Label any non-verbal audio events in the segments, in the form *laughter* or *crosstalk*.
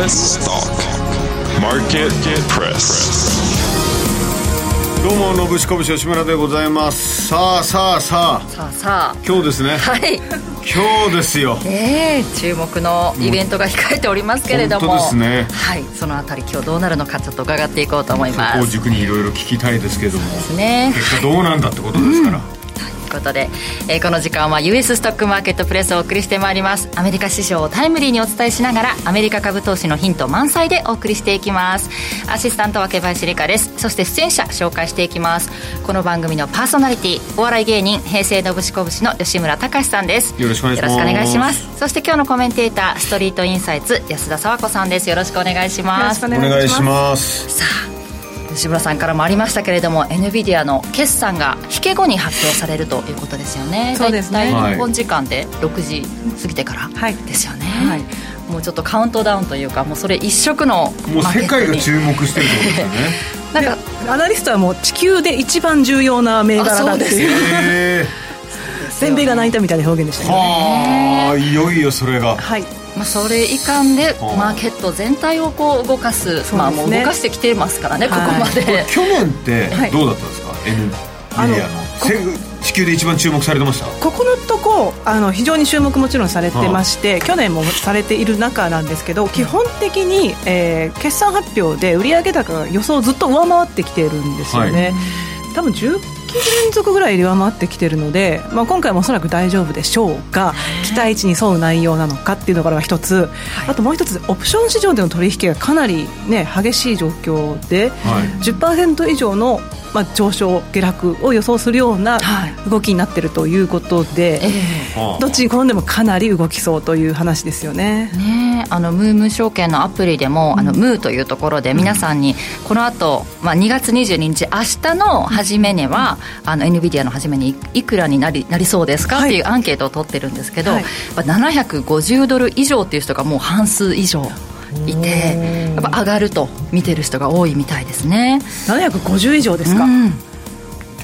US Stock Market Press. どうものぶしこぶし吉村でございます。さあさあさあ。さあさ今日ですね。あはい。今日ですよ。ねえ注目のイベントが控えておりますけれども。本当ですね。はい。そのあたり今日どうなるのかちょっと伺っていこうと思いまこうす軸にいろいろ聞きたいですけども。ですね。結果どうなんだってことですから、うことで、えーこの時間は US ストックマーケットプレスをお送りしてまいります。アメリカ市場をタイムリーにお伝えしながらアメリカ株投資のヒント満載でお送りしていきます。アシスタントはけ林理香です。そして出演者紹介していきます。この番組のパーソナリティお笑い芸人平成のぶしこぶしの吉村隆さんです。よろしくお願いします。よろしくお願いします。そして今日のコメンテーターストリートインサイツ安田佐和子さんです。よろしくお願いします。お願いします。さあ吉村さんからもありましたけれども NVIDIA の決算が引け後に発表されるということですよね。そうですね。日本時間で6時過ぎてからはい。ですよね、はい。もうちょっとカウントダウンというかもうそれ一色のもう世界が注目してるってことですよね。*laughs* なんかアナリストはもう地球で一番重要な銘柄だっていう。*laughs* 全米が泣いたみたいな表現でしたけどはあいよいよそれが。はいまあ、それいかんではあ。マーケット全体をこう動かすすね。まあ、もう動かしてきてますからね、はい。ここまで。去年ってはい。どうだったんですか、N あのメディアの。せ地球で一番注目されてました？ここのとこあの非常に注目もちろんされてまして、去年もされている中なんですけど基本的に、えー決算発表で売上高が予想をずっと上回ってきているんですよね、多分10期連続ぐらい上回ってきているので、まあ、今回もおそらく大丈夫でしょうが期待値に沿う内容なのかっていうのが一つ、あともう一つオプション市場での取引がかなり、ね、激しい状況で、はい。10%以上の、まあ、上昇下落を予想するようなはい。動きになっているということで、えはあ。どっちに転んでもかなり動きそうという話ですよね。え。ねえあのムームー証券のアプリでも、あのムーというところで皆さんにこの後、まあ2月22日明日の初めには、あの NVIDIA の初めにいいくらになりなりそうですか、はい。っていうアンケートを取ってるんですけど、はい。やっぱ750ドル以上っていう人がもう半数以上いてやっぱ上がると見てる人が多いみたいですね。750以上ですか、うん。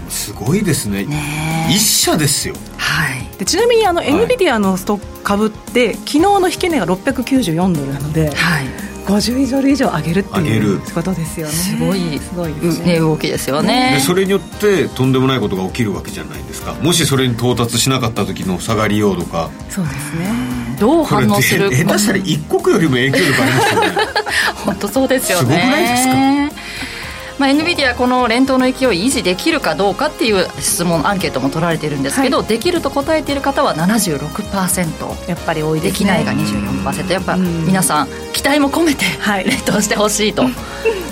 すごいですね。ねえ。一社ですよ。はい。でちなみにあの、い。NVIDIA のストック株って昨日の引け値が694ドルなのではい50ドル以上上げるっていうことですよね。すごい。すごいですね。ね動きですよね。でそれによってとんでもないことが起きるわけじゃないですか。もしそれに到達しなかった時の下がりようとか。そうですね。どうこれ反応する下手したら一国よりも影響力ありますよね。*laughs* 本当そうですよね。すごくないですか？まあ、NVIDIA この連投の勢い維持できるかどうかっていう質問アンケートも取られてるんですけど、できると答えている方は76%やっぱり多いですね。できないが24%やっぱうん。皆さん期待も込めてはい。連投してほしいと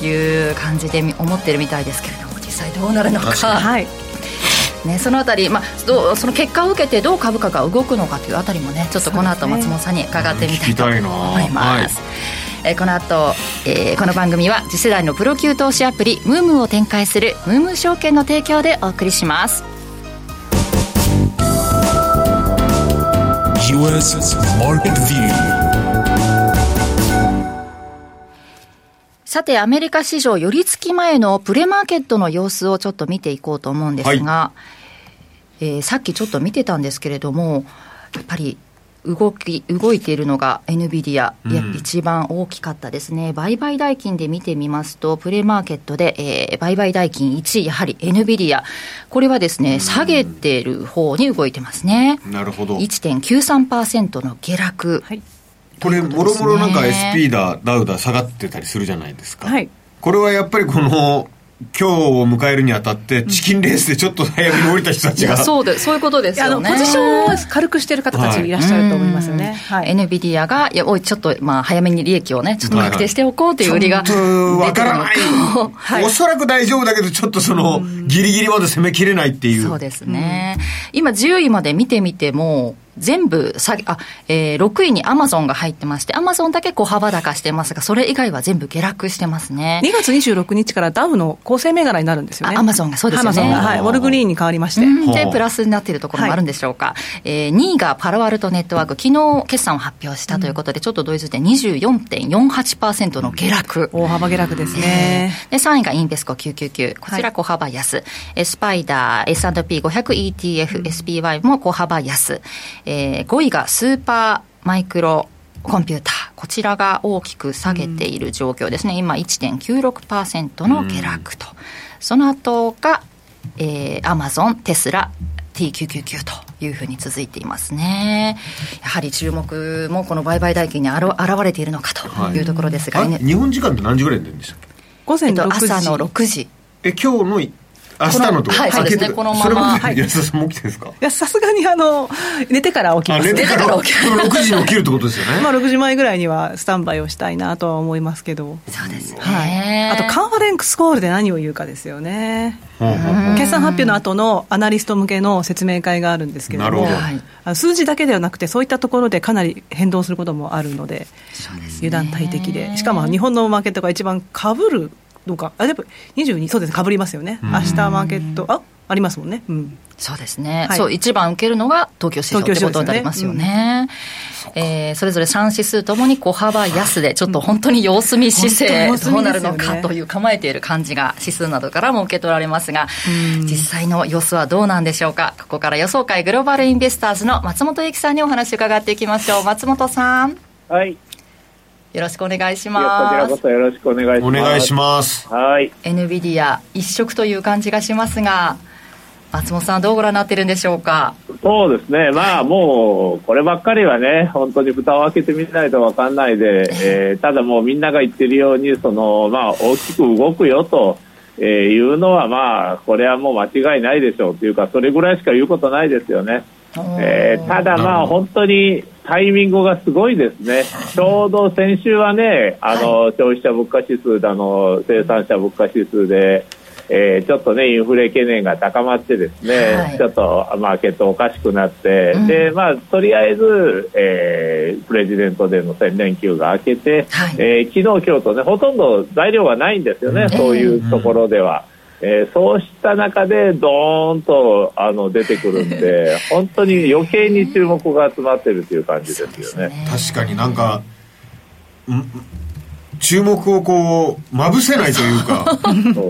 いう感じで思ってるみたいですけれども実際どうなるのか。はい。ね、そのあたり、まあ、どうその結果を受けてどう株価が動くのかというあたりもねちょっとこの後松本さんに伺ってみたいと思います、えーこの後、えーこの番組は次世代のプロ級投資アプリムームーを展開するムームー証券の提供でお送りします。US Market View さてアメリカ市場寄り付き前のプレマーケットの様子をちょっと見ていこうと思うんですが、えーさっきちょっと見てたんですけれどもやっぱり動き動いているのが NVIDIA、やうん。一番大きかったですね。売買代金で見てみますとプレマーケットで、えー売買代金1位やはり NVIDIA これはですね下げてる方に動いてますね。なるほど。1.93%の下落、はい。これもろもろなんか SP だダウだ下がってたりするじゃないですか、はい。これはやっぱりこの今日を迎えるにあたってチキンレースでちょっと早めに降りた人たいちが。や *laughs* そうでそういうことですあよね。のポジションを軽くしている方たちい。らっしゃると思いますよね、はい。NVIDIA が、いや、おい、ちょっと、まあ、早めに利益をね、ちょっと確定しておこうという売りがちょっとわからない。はい。おそらく大丈夫だけどちょっとそのギリギリまで攻めきれないっていう。そうですね。今、10位まで見てみても、全部下げ、あ、えー、6位にアマゾンが入ってまして、アマゾンだけ小幅高してますが、それ以外は全部下落してますね。2月26日からダウの構成銘柄になるんですよね。あアマゾンがそうですよねアマゾンが、はい。ウォルグリーンに変わりまして。うんで、プラスになっているところもあるんでしょうか。えー、2位がパロアルトネットワーク、昨日決算を発表したということで、ちょっとドイツで24.48%の下落。大幅下落ですね。で、3位がインベスコ999。こちら小幅安。えスパイダー S&P500ETF、SPY も小幅安。えー5位がスーパーマイクロコンピューター。こちらが大きく下げている状況ですね、今1.96%の下落と、その後が、えー、アマゾン、テスラ、T999 というふうに続いていますね。やはり注目もこの売買代金にあら現れているのかというところですが、ね、日本時間って何時ぐらいに出るんでしたっけ？午前6時、朝の6時。え、今日の明日のとはい、そうですね、このまま。それ安田さんも起きてるんですか？いや、さすがにあの、寝てから起きます。寝てから起きる。6時に起きるってことですよね。まあ、6時前ぐらいにはスタンバイをしたいなとは思いますけど。そうですね。はい。あと、カンファレンスコールで何を言うかですよね。決算発表の後のアナリスト向けの説明会があるんですけれども、ど数字だけではなくて、そういったところでかなり変動することもあるので、油断大敵で、しかも日本のマーケットが一番かぶるどうか、あでも22、そうですかぶりますよね、明日マーケット、あありますもんね。うん。そうですね、はい、そう一番受けるのが東京市場ということになりますよね。そ、ねうん、えー、それぞれ3指数ともに小幅安で、ちょっと本当に様子見姿勢、どうなるのかという構えている感じが、指数などからも受け取られますが、実際の様子はどうなんでしょうか、ここから予想会グローバルインベスターズの松本英樹さんにお話伺っていきましょう。松本さん。はい。よろしくお願いします。こちらこそよろしくお願いします。お願いします。はい。NVIDIA 一色という感じがしますが、松本さんどうご覧になってるんでしょうか？そうですね。まあもう、こればっかりはね、本当に蓋を開けてみないとわかんないで、えー、*laughs* ただもうみんなが言ってるように、その、まあ大きく動くよと、えー、いうのはまあ、これはもう間違いないでしょうというか、それぐらいしか言うことないですよね。*laughs* えー、ただまあ本当にタイミングがすごいですね。*laughs* ちょうど先週はね、あの、消費者物価指数だの、生産者物価指数で、えー、ちょっとね、インフレ懸念が高まってですね、はい、ちょっとマーケットおかしくなって、うん、で、まあ、とりあえず、えー、プレジデントでの1000連休が明けて、はい、えー、昨日、今日とね、ほとんど材料がないんですよね、うん、そういうところでは。えー、そうした中でドーンとあの出てくるんで *laughs* 本当に余計に注目が集まってるという感じですよね。ね確かになんか注目をこうまぶせないというか。*laughs*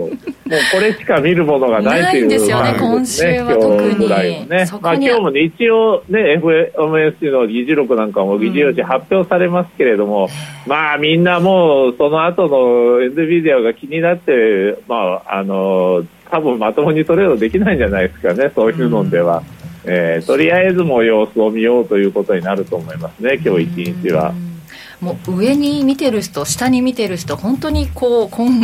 もうこれしか見るものがないという。ですよね、今週は特に。ぐらいね、まあ、今日もね一応ね FOMC の議事録なんかも議事要旨発表されますけれども、うん、まあみんなもうその後のエンドビデオが気になってまああの多分まともにトレードできないんじゃないですかねそういうのでは。うん、えー、とりあえずも様子を見ようということになると思いますね、今日一日は。うんもう上に見てる人下に見てる人本当にこうこん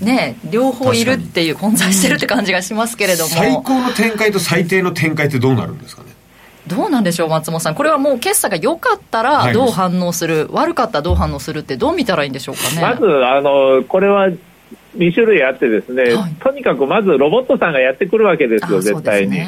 ね両方いるっていう混在してるって感じがしますけれども。最高の展開と最低の展開ってどうなるんですかね？どうなんでしょう松本さん。これはもう決算が良かったらどう反応する、はい、悪かったらどう反応するってどう見たらいいんでしょうかね？まずあのこれは2種類あってですね、はい、とにかくまずロボットさんがやってくるわけですよ絶対に。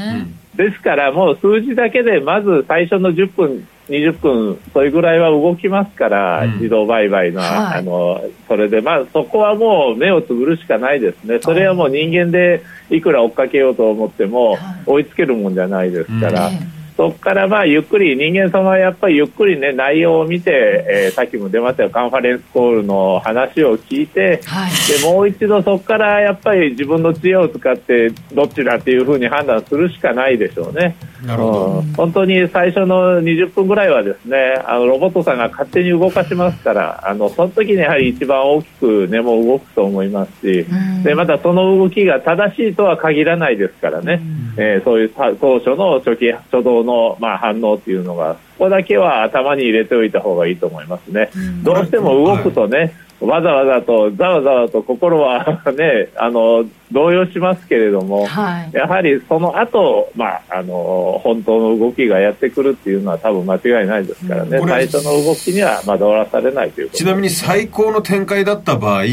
ですからもう数字だけでまず最初の10分20分、それぐらいは動きますから、うん、自動売買の、はい、あの、それで、まあ、そこはもう目をつぶるしかないですね。それはもう人間でいくら追っかけようと思っても、追いつけるもんじゃないですから、うんそこからまあゆっくり人間様はやっぱりゆっくりね内容を見て、えー、さっきも出ましたよ。カンファレンスコールの話を聞いて、はい、でもう一度そこからやっぱり自分の知恵を使ってどっちだっていうふうに判断するしかないでしょうね。なるほど、うん、本当に最初の20分ぐらいはですねあのロボットさんが勝手に動かしますからあのその時にやはり一番大きく根も動くと思いますし、でまたその動きが正しいとは限らないですからね、えー、そういう当初の初期初動の、まあ、反応っていうのが、ここだけは頭に入れておいた方がいいと思いますね。どうしても動くとね、わざわざと、ざわざわと心はね、*laughs* あの、動揺しますけれども、はい、やはりその後、まあ、あの、本当の動きがやってくるっていうのは多分間違いないですからね、最初の動きには惑わされないというちなみに最高の展開だった場合、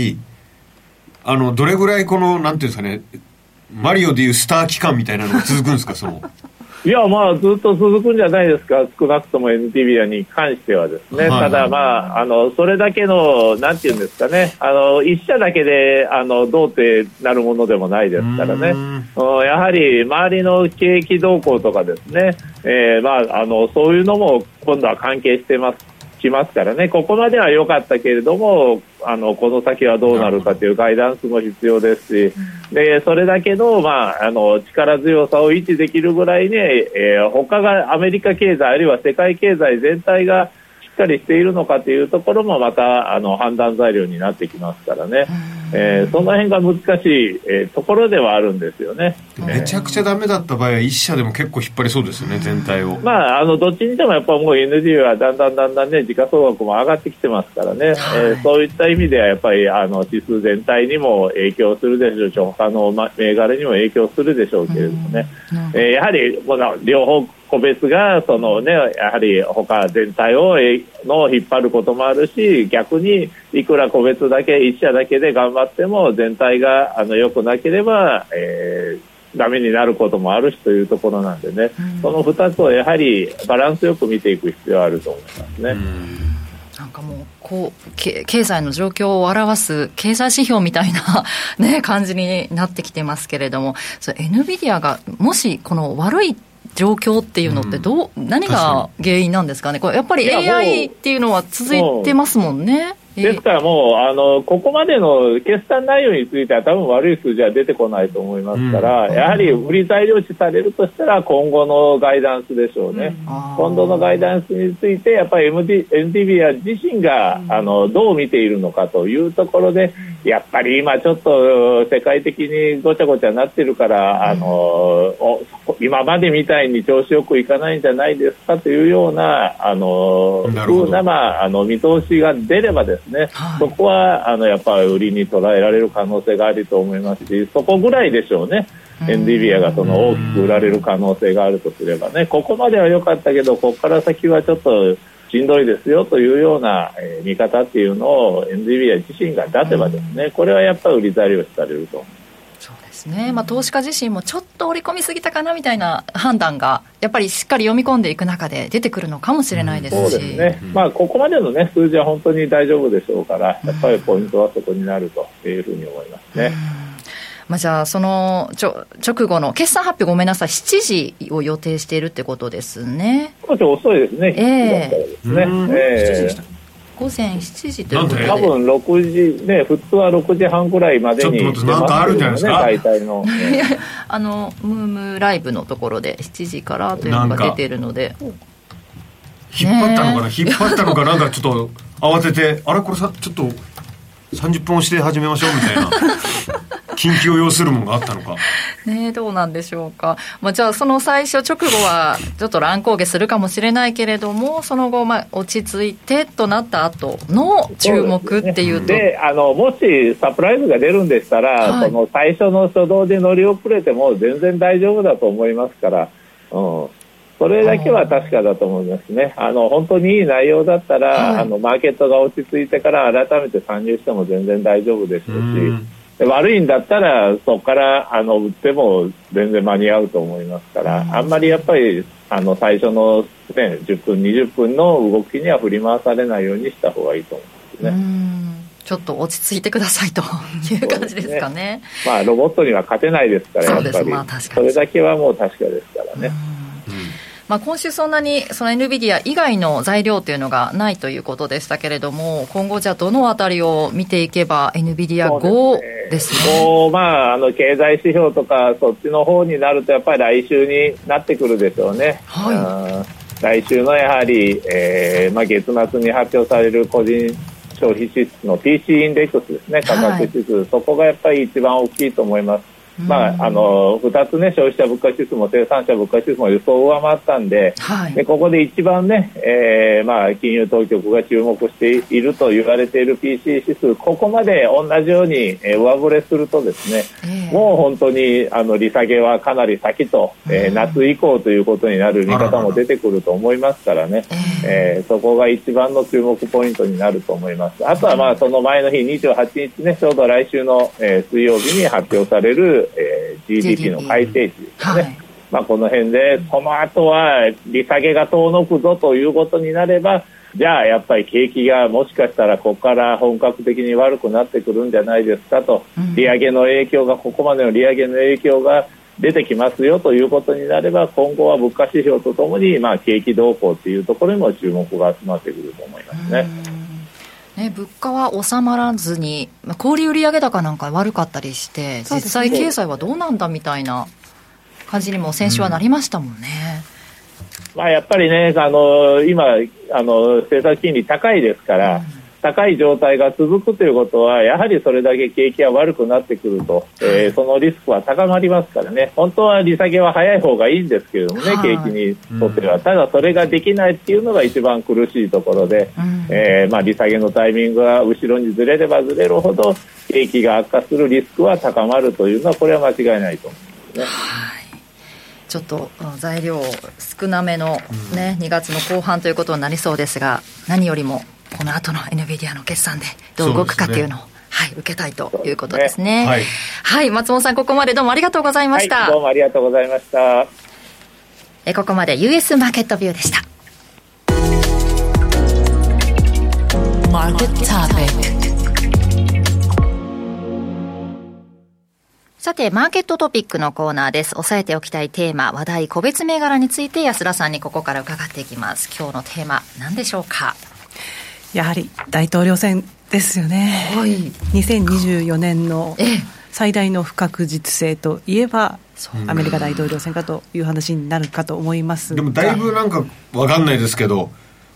あの、どれぐらいこの、なんていうんですかね、マリオでいうスター期間みたいなのが続くんですか、その。いや、まあ、ずっと続くんじゃないですか、少なくとも NTV に関してはですね、はい、ただ、まあ、あのそれだけの、なんていうんですかね、あの一社だけであのどうってなるものでもないですからね、やはり周りの景気動向とかですね、えーまあ、あのそういうのも今度は関係してますきますからね、ここまでは良かったけれども、あのこの先はどうなるかというガイダンスも必要ですし、でそれだけの,、まあ、あの力強さを維持できるぐらいね、えー、他がアメリカ経済、あるいは世界経済全体がしっかりしているのかというところもまたあの判断材料になってきますからね、えー、その辺が難しい、えー、ところではあるんですよね。めちゃくちゃダメだった場合は一社でも結構引っ張りそうですよね全体を。まああのどっちにしてもやっぱもう NG はだんだんだんだんね時価総額も上がってきてますからね、はい、えー、そういった意味ではやっぱりあの指数全体にも影響するでしょうし他の銘柄にも影響するでしょうけれどもね、えー、やはりこの両方個別がその、ね、やはり他全体をの引っ張ることもあるし逆にいくら個別だけ1社だけで頑張っても全体があの良くなければ、えー、ダメになることもあるしというところなんでね、うん、その2つをやはりバランスよく見ていく必要があると思いますね。なんかもうこう経済の状況を表す経済指標みたいな、ね、感じになってきてますけれども、NVIDIA がもしこの悪い状況っていうのってどう、うん、何が原因なんですかね、これやっぱり AI っていうのは続いてますもんね。ですからもう、あの、ここまでの決算内容については多分悪い数字は出てこないと思いますから、うん、やはり売り材料視されるとしたら今後のガイダンスでしょうね。うん、今後のガイダンスについて、やっぱり MD NTV 自身が、あの、どう見ているのかというところで、やっぱり今ちょっと世界的にごちゃごちゃになってるから、あの、今までみたいに調子よくいかないんじゃないですかというような、あの、ふうな、まあ、あの、見通しが出ればですね、はい、そこは、あの、やっぱり売りに捉えられる可能性があると思いますし、そこぐらいでしょうね。エンディビアがその大きく売られる可能性があるとすればね、ここまでは良かったけど、ここから先はちょっと、しんどいですよというような、えー、見方っていうのを NVIDIA 自身が出せばですね、これはやっぱり売り材料視されると。そうですね、まあ、投資家自身もちょっと織り込みすぎたかなみたいな判断がやっぱりしっかり読み込んでいく中で出てくるのかもしれないですし、うん、そうですね、まあ、ここまでの、ね、数字は本当に大丈夫でしょうからやっぱりポイントはそこになるというふうに思いますね。うんまあ、じゃあ、そのちょ直後の決算発表、ごめんなさい、7時を予定しているってことですね。少し遅いですね、えー、ね、えー、午前7時ということで。多分6時ね普通は6時半ぐらいまでにちょっとなんかあるんじゃないですか？大体の、*laughs* あのムームライブのところで7時からというのが出てるので。引っ張ったのかな、引っ張ったのかなんかちょっと慌ててあれ？これさちょっと30分押して始めましょうみたいな。*laughs* 緊急を要するものがあったのか。ねどうなんでしょうか、まあ、じゃあその最初直後はちょっと乱高下するかもしれないけれどもその後まあ落ち着いてとなった後の注目っていうと。で、ね、あのもしサプライズが出るんでしたら、はい、その最初の初動で乗り遅れても全然大丈夫だと思いますから、うん、それだけは確かだと思いますね。あの本当にいい内容だったら、はい、あのマーケットが落ち着いてから改めて参入しても全然大丈夫ですし。悪いんだったらそこからあの売っても全然間に合うと思いますから、あんまりやっぱりあの最初の、ね、10分、20分の動きには振り回されないようにした方がいいと思いますね。ちょっと落ち着いてくださいと *laughs* いう感じですかね。まあロボットには勝てないですから、やっぱり、まあ、それだけはもう確かですからね。まあ、今週そんなにその NVIDIA 以外の材料というのがないということでしたけれども、今後じゃあどのあたりを見ていけば NVIDIA5 ですね。うまあ、あの経済指標とかそっちの方になるとやっぱり来週になってくるでしょうね。はい。来週のやはり、えーまあ、月末に発表される個人消費支出の PC インデックスですね、価格指数、はい、そこがやっぱり一番大きいと思います。まあ、あの2つね、消費者物価指数も生産者物価指数も予想を上回ったんではい、でここで一番ね、えーまあ、金融当局が注目していると言われている PC 指数、ここまで同じように、えー、上振れするとですね、えー、もう本当にあの利下げはかなり先と、えー、夏以降ということになる見方も出てくると思いますからね、えー、そこが一番の注目ポイントになると思います。あとはまあその前の日28日ね、ちょうど来週の、えー、水曜日に発表されるえー、GDP の改定値ですね。はい、まあ、この辺で、この後は利下げが遠のくぞということになれば、じゃあやっぱり景気がもしかしたらここから本格的に悪くなってくるんじゃないですかと、利上げの影響が、ここまでの利上げの影響が出てきますよということになれば、今後は物価指標とともに、まあ、景気動向というところにも注目が集まってくると思いますね。ね、物価は収まらずに、小売売上高なんか悪かったりして、実際経済はどうなんだみたいな感じにも先週はなりましたもんね。まあ、やっぱりね、あの今あの、政策金利高いですから、高い状態が続くということは、やはりそれだけ景気が悪くなってくると、えーそのリスクは高まりますからね、本当は利下げは早い方がいいんですけれどもね、はい。景気にとっては、ただそれができないっていうのが一番苦しいところで、えーまあ、利下げのタイミングが後ろにずれればずれるほど、景気が悪化するリスクは高まるというのは、これは間違いないと思うんですね。ちょっとうん材料少なめの、ね2月の後半ということになりそうですが何よりもこの後の NVIDIA の決算でどう動くかっていうのをはい、受けたいということですね。はいはい、松本さん、ここまでどうもありがとうございました。はい、どうもありがとうございました。えここまで US マーケットビューでした。Market Topic. さて、マーケットトピックのコーナーです。押さえておきたいテーマ、話題、個別銘柄について安田さんにここから伺っていきます。今日のテーマ、何でしょうか？やはり大統領選ですよね。はい。2024年のええ。最大の不確実性といえばアメリカ大統領選かという話になるかと思いますでもだいぶなんかわかんないですけど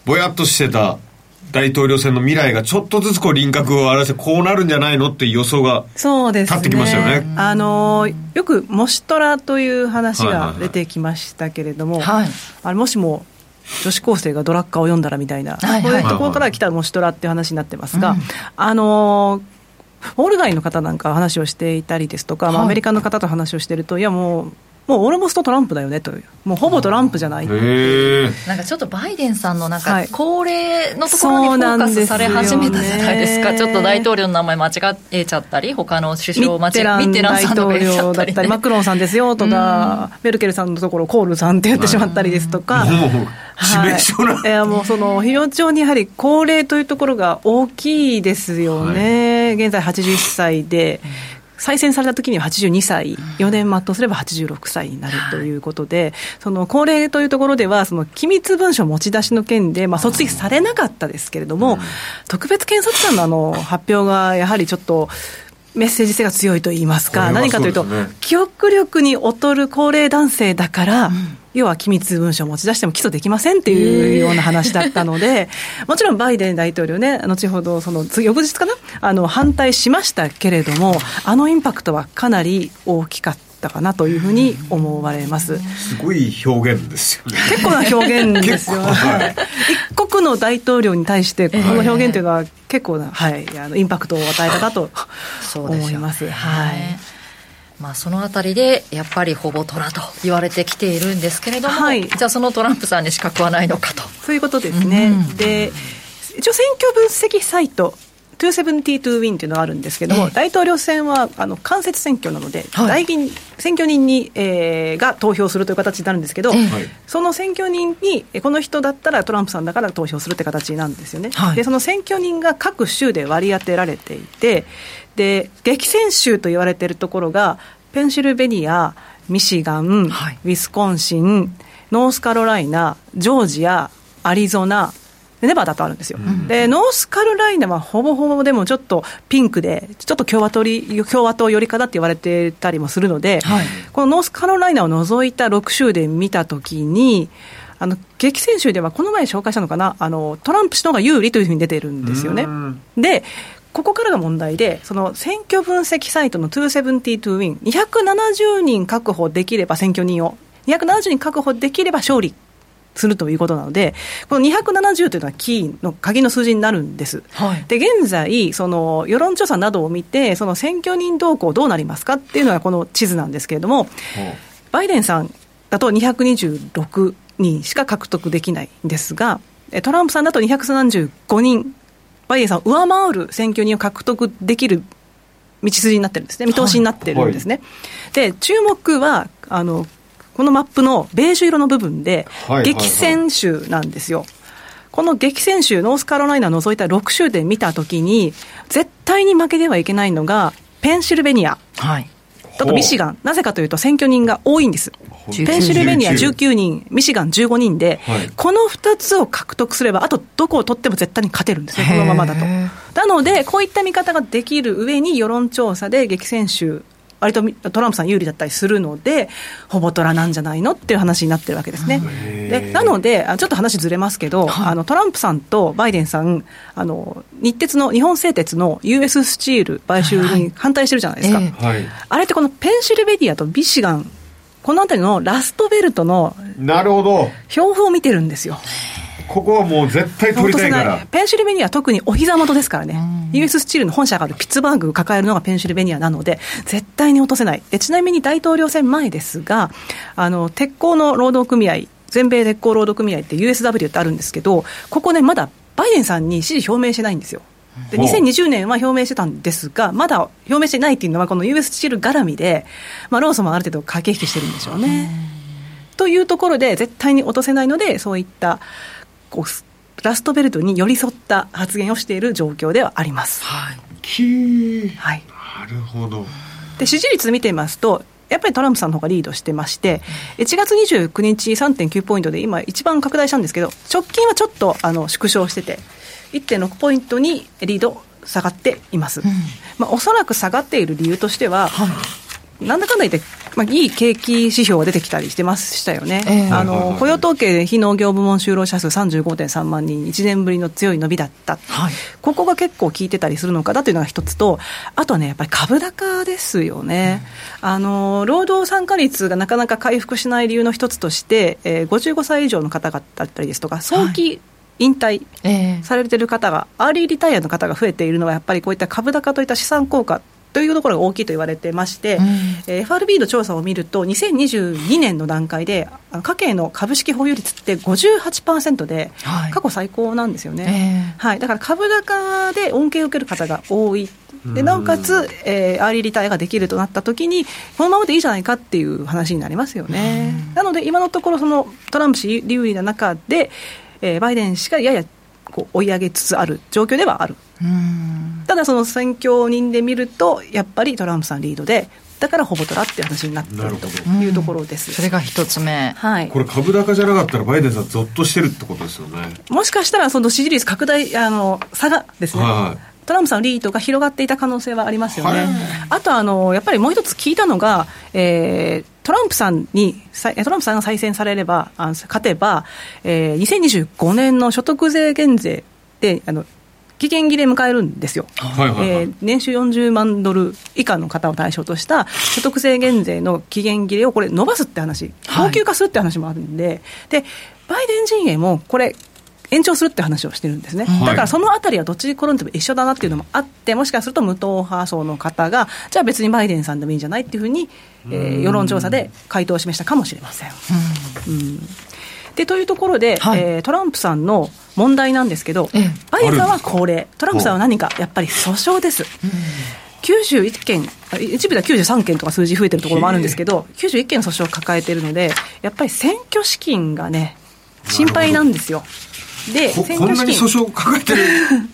ぼやっとしてた大統領選の未来がちょっとずつこう輪郭を表してこうなるんじゃないのっていう予想がそうですね。立ってきましたよね。あのよくモシトラという話が出てきましたけれども、はい。あれもしも女子高生がドラッカーを読んだらみたいな、はいこういうところから来たモシトラっていう話になってますが、あのウォール街の方なんか話をしていたりですとか、まあ、はい。アメリカの方と話をしてると、いやもう、もうオルモストトランプだよねという、もうほぼトランプじゃない。なんかちょっとバイデンさんのなんかはい。高齢のところにフォーカスされ始めたじゃないですか。すよねちょっと大統領の名前間違えちゃったり、他の首ミ相間違ッテランミッテラン大さんとか統言っちゃったり、領だったり、マクロンさんですよとか、メルケルさんのところ、コールさんって言ってしまったりですとか、い、いやもうその非常にやはり高齢というところが大きいですよね、現在81歳で、再選された時には82歳、4年全うすれば86歳になるとい。うことで、その高齢というところでは、その機密文書持ち出しの件で、まあ、訴追されなかったですけれども、特別検察官のあの発表がやはりちょっと、メッセージ性が強いと言いますか、何かというと記憶力に劣る高齢男性だから、要は機密文書を持ち出しても起訴できませんっていうような話だったので、*laughs* もちろんバイデン大統領ね、後ほど、その次翌日かな、あの反対しましたけれども、あのインパクトはかなり大きかったかなというふうに思われます。すごい表現ですよね結構な表現ですよ。結構はい一国の大統領に対して、この表現というのは結構な、はい、あのインパクトを与えたかとそうですよね思います。はい。まあ、そのあたりでやっぱりほぼトラと言われてきているんですけれども、はいじゃあそのトランプさんに資格はないのかと。そういうことですね。うんで、一応選挙分析サイト、272 Win というのがあるんですけども、大統領選はあの間接選挙なので、代議選挙人に、えーが投票するという形になるんですけど、その選挙人に、この人だったらトランプさんだから投票するって形なんですよね。で、その選挙人が各州で割り当てられていて、で、激戦州と言われているところが、ペンシルベニア、ミシガン、ウィスコンシン、ノースカロライナ、ジョージア、アリゾナ、ネバダとあるんですよ、でノースカロライナはほぼほぼでもちょっとピンクで、ちょっと共和党り共和党寄りかだって言われてたりもするので、はい。このノースカロライナを除いた6州で見たときに、あの激戦州ではこの前紹介したのかな？あの、トランプ氏の方が有利というふうに出てるんですよね。うん。でここからが問題で、その選挙分析サイトの272 Win、270人確保できれば選挙人を、270人確保できれば勝利するということなので、この270というのはキーの鍵の数字になるんです。はいで現在、その世論調査などを見て、その選挙人動向どうなりますかっていうのがこの地図なんですけれども、バイデンさんだと226人しか獲得できないんですが、えトランプさんだと235人、バイデンさんを上回る選挙人を獲得できる道筋になってるんですね、見通しになってるんですね。で、注目は、あの、このマップのベージュ色の部分ではいはい、はい。激戦州なんですよ。この激戦州、ノースカロライナを除いた6州で見たときに、絶対に負けてはいけないのが、ペンシルベニア、はい。あとミシガン、なぜかというと選挙人が多いんです。19ペンシルベニア19 19人、ミシガン15人で、はい。この2つを獲得すれば、あとどこを取っても絶対に勝てるんですね、このままだと。なので、こういった見方ができる上に、世論調査で激戦州割とトランプさん有利だったりするので、ほぼトラなんじゃないのっていう話になってるわけですね。でなので、ちょっと話ずれますけど、はい、あのトランプさんとバイデンさん、あの日鉄の、日本製鉄の US スチール買収に反対してるじゃないですか、はい、あれってこのペンシルベニアとビシガン、この辺りのラストベルトのなるほど。標譜を見てるんですよ。ここはもう絶対取りたいから。ペンシルベニアは特にお膝元ですからね、US スチールの本社があるピッツバーグを抱えるのがペンシルベニアなので、絶対に落とせない。で、ちなみに大統領選前ですが、あの鉄鋼の労働組合、全米鉄鋼労働組合って USW ってあるんですけど、ここね、まだバイデンさんに支持表明してないんですよ。で2020年は表明してたんですが、まだ表明してないっていうのは、この US スチール絡みで、まあ、ローソンもある程度駆け引きしてるんでしょうね。というところで、絶対に落とせないので、そういったラストベルトに寄り添った発言をしている状況ではあります。はい、はい、なるほど。で支持率見てみますとやっぱりトランプさんの方がリードしてまして、1月29日3.9ポイントで今一番拡大したんですけど、直近はちょっとあの縮小してて、1.6ポイントにリード下がっています。うん、まあ、おそらく下がっている理由としては、はい。なんだかんだ言って、まあ、いい景気指標が出てきたりしてましたよね、えー、あの雇用統計で非農業部門就労者数35.3万人、1年ぶりの強い伸びだった、はい、ここが結構効いてたりするのかなというのが一つと、あとはね、やっぱり株高ですよね、うん、あの労働参加率がなかなか回復しない理由の一つとして、えー、55歳以上の方々だったりですとか、早期、はい。引退されてる方が、アーリーリタイアの方が増えているのは、やっぱりこういった株高といった資産効果というところが大きいと言われてまして、うん、FRB の調査を見ると、2022年の段階で、家計の株式保有率って58%で、過去最高なんですよね、はい、はい、だから株高で恩恵を受ける方が多い。でなおかつ、えー、アーリーリタイアができるとなったときに、このままでいいじゃないかっていう話になりますよね。なので、今のところ、そのトランプ氏有利な中で、えー、バイデン氏がややこう追い上げつつある状況ではある。ただその選挙人で見ると、やっぱりトランプさんリードで、だからほぼトラっていう話になっているというところです。それが一つ目。はい。これ株高じゃなかったらバイデンさんぞっとしてるってことですよね。もしかしたらその支持率拡大、あの、差がですね。はいトランプさんのリードが広がっていた可能性はありますよね。はい、あとあの、やっぱりもう一つ聞いたのが、えー、トランプさんに、トランプさんが再選されれば、あ勝てば、えー、2025年の所得税減税で、あの期限切れ迎えるんですよ、はいはいはい、えー、年収40万ドル以下の方を対象とした所得税減税の期限切れをこれ、伸ばすって話、恒久化するって話もあるんで、はい、でバイデン陣営もこれ、延長するって話をしてるんですね、はい、だからそのあたりはどっちに転んでも一緒だなっていうのもあって、もしかすると無党派層の方が、じゃあ別にバイデンさんでもいいんじゃないっていうふうに、えー、世論調査で回答を示したかもしれません。うん、うん。でというところで、はい、えー、トランプさんの問題なんですけど、ええ、バイデンさんは高齢、トランプさんは何か、やっぱり訴訟です。91件、一部では93件とか数字増えてるところもあるんですけど、91件の訴訟を抱えているので、やっぱり選挙資金がね、心配なんですよ。で選挙資金。訴訟を抱えてる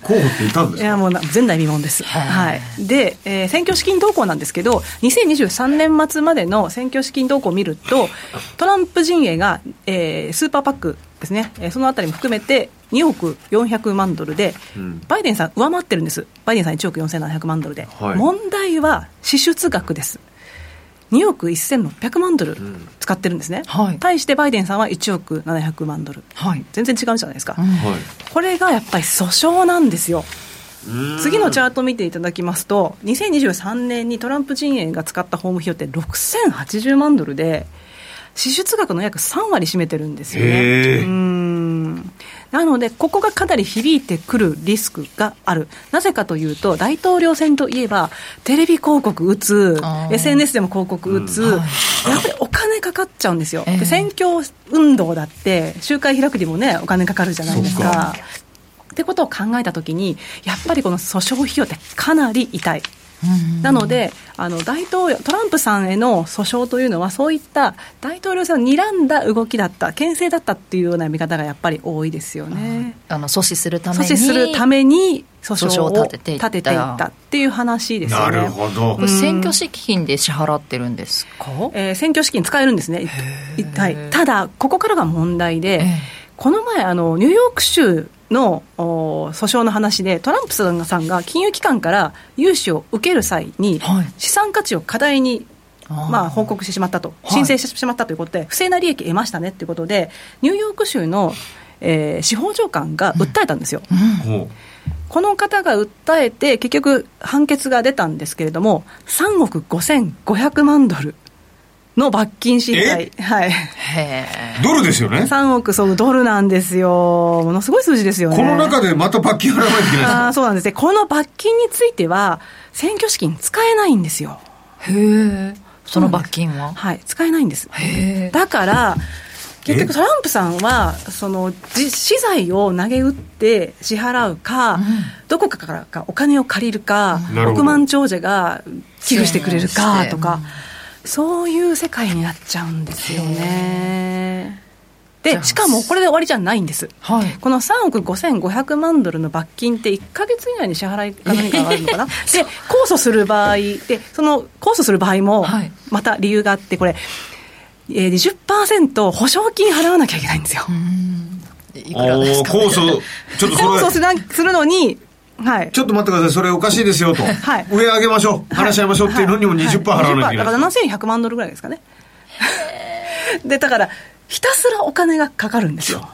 候補っていたんですか？いやもう前代未聞です、はい、で、えー、選挙資金動向なんですけど2023年末までの選挙資金動向を見るとトランプ陣営が、えー、スーパーパックですね、えー、そのあたりも含めて2億400万ドルで、うん、バイデンさん上回ってるんです。バイデンさん1億4700万ドルで、はい、問題は支出額です。2億1600万ドル使ってるんですね、うんはい、対してバイデンさんは1億700万ドル、はい、全然違うじゃないですか、うん、これがやっぱり訴訟なんですよ。次のチャート見ていただきますと、2023年にトランプ陣営が使った法務費用って6080万ドルで、支出額の約3割占めてるんですよね。うんなので、ここがかなり響いてくるリスクがある。なぜかというと、大統領選といえば、テレビ広告打つ、SNS でも広告打つ、うん、やっぱりお金かかっちゃうんですよ。えー、で選挙運動だって、集会開くにもね、お金かかるじゃないですか。ってことを考えたときに、やっぱりこの訴訟費用ってかなり痛い。なのであの大統領トランプさんへの訴訟というのはそういった大統領選を睨んだ動きだった牽制だったっていうような見方がやっぱり多いですよね。あの阻止するために阻止するために訴訟を立てていったっていう話ですよね。なるほど。選挙資金で支払ってるんですか、えー、選挙資金使えるんですね。はい、ただ、ここからが問題で、この前あのニューヨーク州の訴訟の話でトランプさんが金融機関から融資を受ける際に、資産価値を過大にまあ、報告してしまったと、申請してしまったということで、不正な利益得ましたねということで、ニューヨーク州の、えー、司法長官が訴えたんですよ。うん。うん。この方が訴えて、結局、判決が出たんですけれども、3億5500万ドルの罰金支払はい。ドルですよね ?3 億、そう、ドルなんですよ。ものすごい数字ですよね。この中でまた罰金払わないといけないあそうなんですね。この罰金については、選挙資金使えないんですよ。へえ。その罰金は？はい、使えないんです。だから、結局トランプさんはその資材を投げ打って支払うか、うん、どこかからかお金を借りるか、億万長者が寄付してくれるかとか、そういう世界になっちゃうんですよね。で、しかもこれで終わりじゃないんです。はい、この3億5500万ドルの罰金って1か月以内に支払いか何かがあるのかな？*laughs* で、控訴する場合、で、その控訴する場合も、また理由があって、これ、えー、20%保証金払わなきゃいけないんですよ。いくらですか、ね、控訴、ちょっと *laughs* 控訴するのに、はい、ちょっと待ってください、それおかしいですよと、*laughs* はい、上上げましょう、話し合いましょうっていうのにも20%払わなきゃいけない、だから7100万ドルぐらいですかね。*laughs* でだからひたすらお金がかかるんですよ。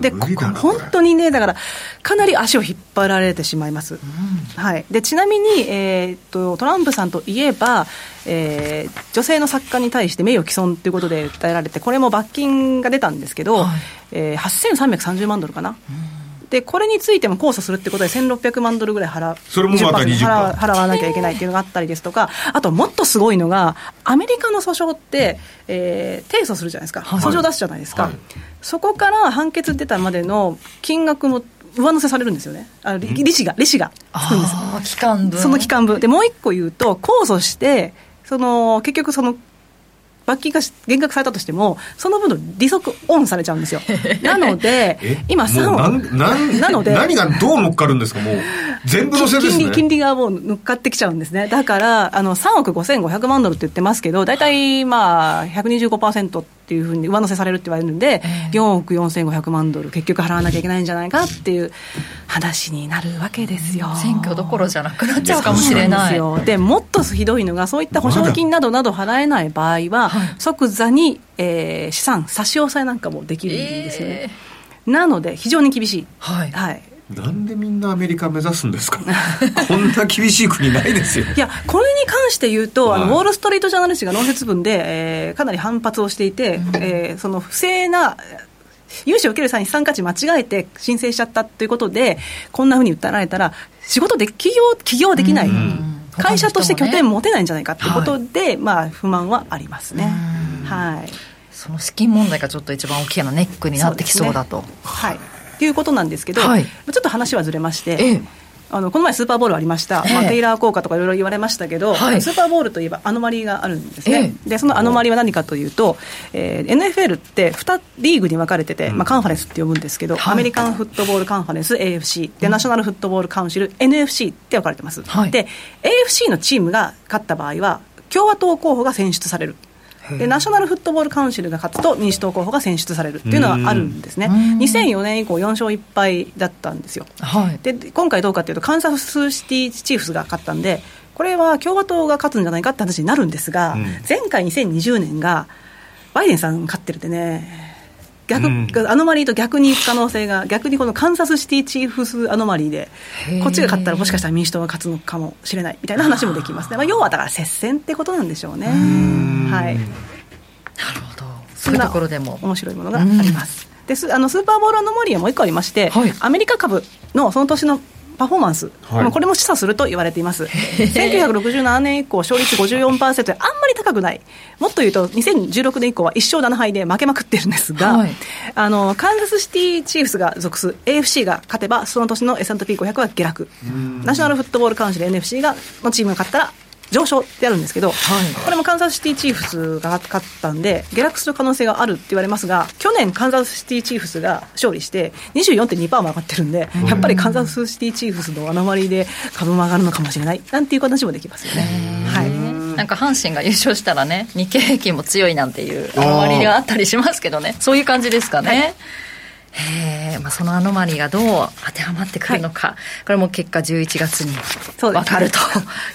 で本当にね、だから、かなり足を引っ張られてしまいます。うん、はい、でちなみに、えー、っと、トランプさんといえば、えー、女性の作家に対して名誉毀損ということで訴えられて、これも罰金が出たんですけど、はい。えー、8330万ドルかな。うんでこれについても控訴するってことで1600万ドルぐらい払それもまた払払わなきゃいけないっていうのがあったりですとかあともっとすごいのがアメリカの訴訟って、えー、提訴するじゃないですか、はい、訴訟出すじゃないですか、はい、そこから判決出たまでの金額も上乗せされるんですよね、あ利子が、利子が。つくんです期間分。その期間分、でもう一個言うと、控訴して、その結局、その罰金が減額されたとしても、その分の利息オンされちゃうんですよ。*laughs* なので、今3億。*laughs* なので。何がどう乗っかるんですか、もう。全部のせですね。金利、金利がもう乗っかってきちゃうんですね。だから、あの、3億5500万ドルって言ってますけど、大体まあ、125%っていうふうに上乗せされるって言われるんで、4億4500万ドル、結局払わなきゃいけないんじゃないかっていう話になるわけですよ。選挙どころじゃなくなっちゃうかもしれない。でもっとひどいのが、そういった保証金などなど払えない場合は、即座に、えー、資産差し押さえなんかもできるんですよね。えー、なので、非常に厳しい。はい、はいなんでみんなアメリカ目指すんですか？*laughs* こんな厳しい国ないですよ。いやこれに関して言うと、はい、あのウォール・ストリート・ジャーナリストが論説文で、えー、かなり反発をしていて、うん、えー、その不正な融資を受ける際に資産価値間違えて申請しちゃったということで、こんなふうに訴えられたら、仕事で起業起業できない、うん、会社として拠点持てないんじゃないかということで、はい、まあ、不満はありますね。はい、その資金問題がちょっと一番大きなネックになってきそうだと。ね、はい。ということなんですけど、はい、ちょっと話はずれまして、ええ、あのこの前、スーパーボールありました、えまあ、テイラー効果とかいろいろ言われましたけど、はい、スーパーボールといえばアノマリーがあるんですね、でそのアノマリーは何かというと、えー、NFL って2リーグに分かれてて、まあ、カンファレンスって呼ぶんですけど、はい、アメリカンフットボールカンファレンス AFC で、ナショナルフットボールカウンシル NFC って分かれてます、で AFC のチームが勝った場合は共和党候補が選出される。でナショナルフットボールカウンシルが勝つと民主党候補が選出されるっていうのはあるんですね、2004年以降、4勝1敗だったんですよ、はい、で今回どうかというと、カンサスシティチーフスが勝ったんで、これは共和党が勝つんじゃないかって話になるんですが、うん、前回2020年が、バイデンさん勝ってるってね。逆、うん、アノマリーと逆に行く可能性が、逆にこのカンサスシティチーフスアノマリーで、こっちが勝ったらもしかしたら民主党が勝つのかもしれないみたいな話もできますね、まあ、要はだから接戦ってことなんでしょうね。はい、なるほど。そういうところでも。面白いものがあります。であのスーパーボールアノマリーはもう一個ありまして、はい、アメリカ株のその年のパフォーマンス、はい、これも示唆すると言われています、1967年以降、勝率54%であんまり高くない、もっと言うと、2016年以降は1勝7敗で負けまくってるんですが、はい、あのカンザスシティチーフスが属す AFC が勝てば、その年の S&P500 は下落、ナショナルフットボールカウンシル NFC がのチームが勝ったら上昇ってあるんですけど、はい、これもカンザスシティチーフスが勝ったんで、下落する可能性があるって言われますが、去年、カンザスシティチーフスが勝利して、24.2%も上がってるんで、やっぱりカンザスシティチーフスの穴割りで株も上がるのかもしれない、なんていう話もできますよね。はい。なんか阪神が優勝したらね、日経平均も強いなんていう、穴割りがあったりしますけどね、そういう感じですかね。はいへまあ、そのアノマリーがどう当てはまってくるのか、はい、これも結果11月に分かる、ね、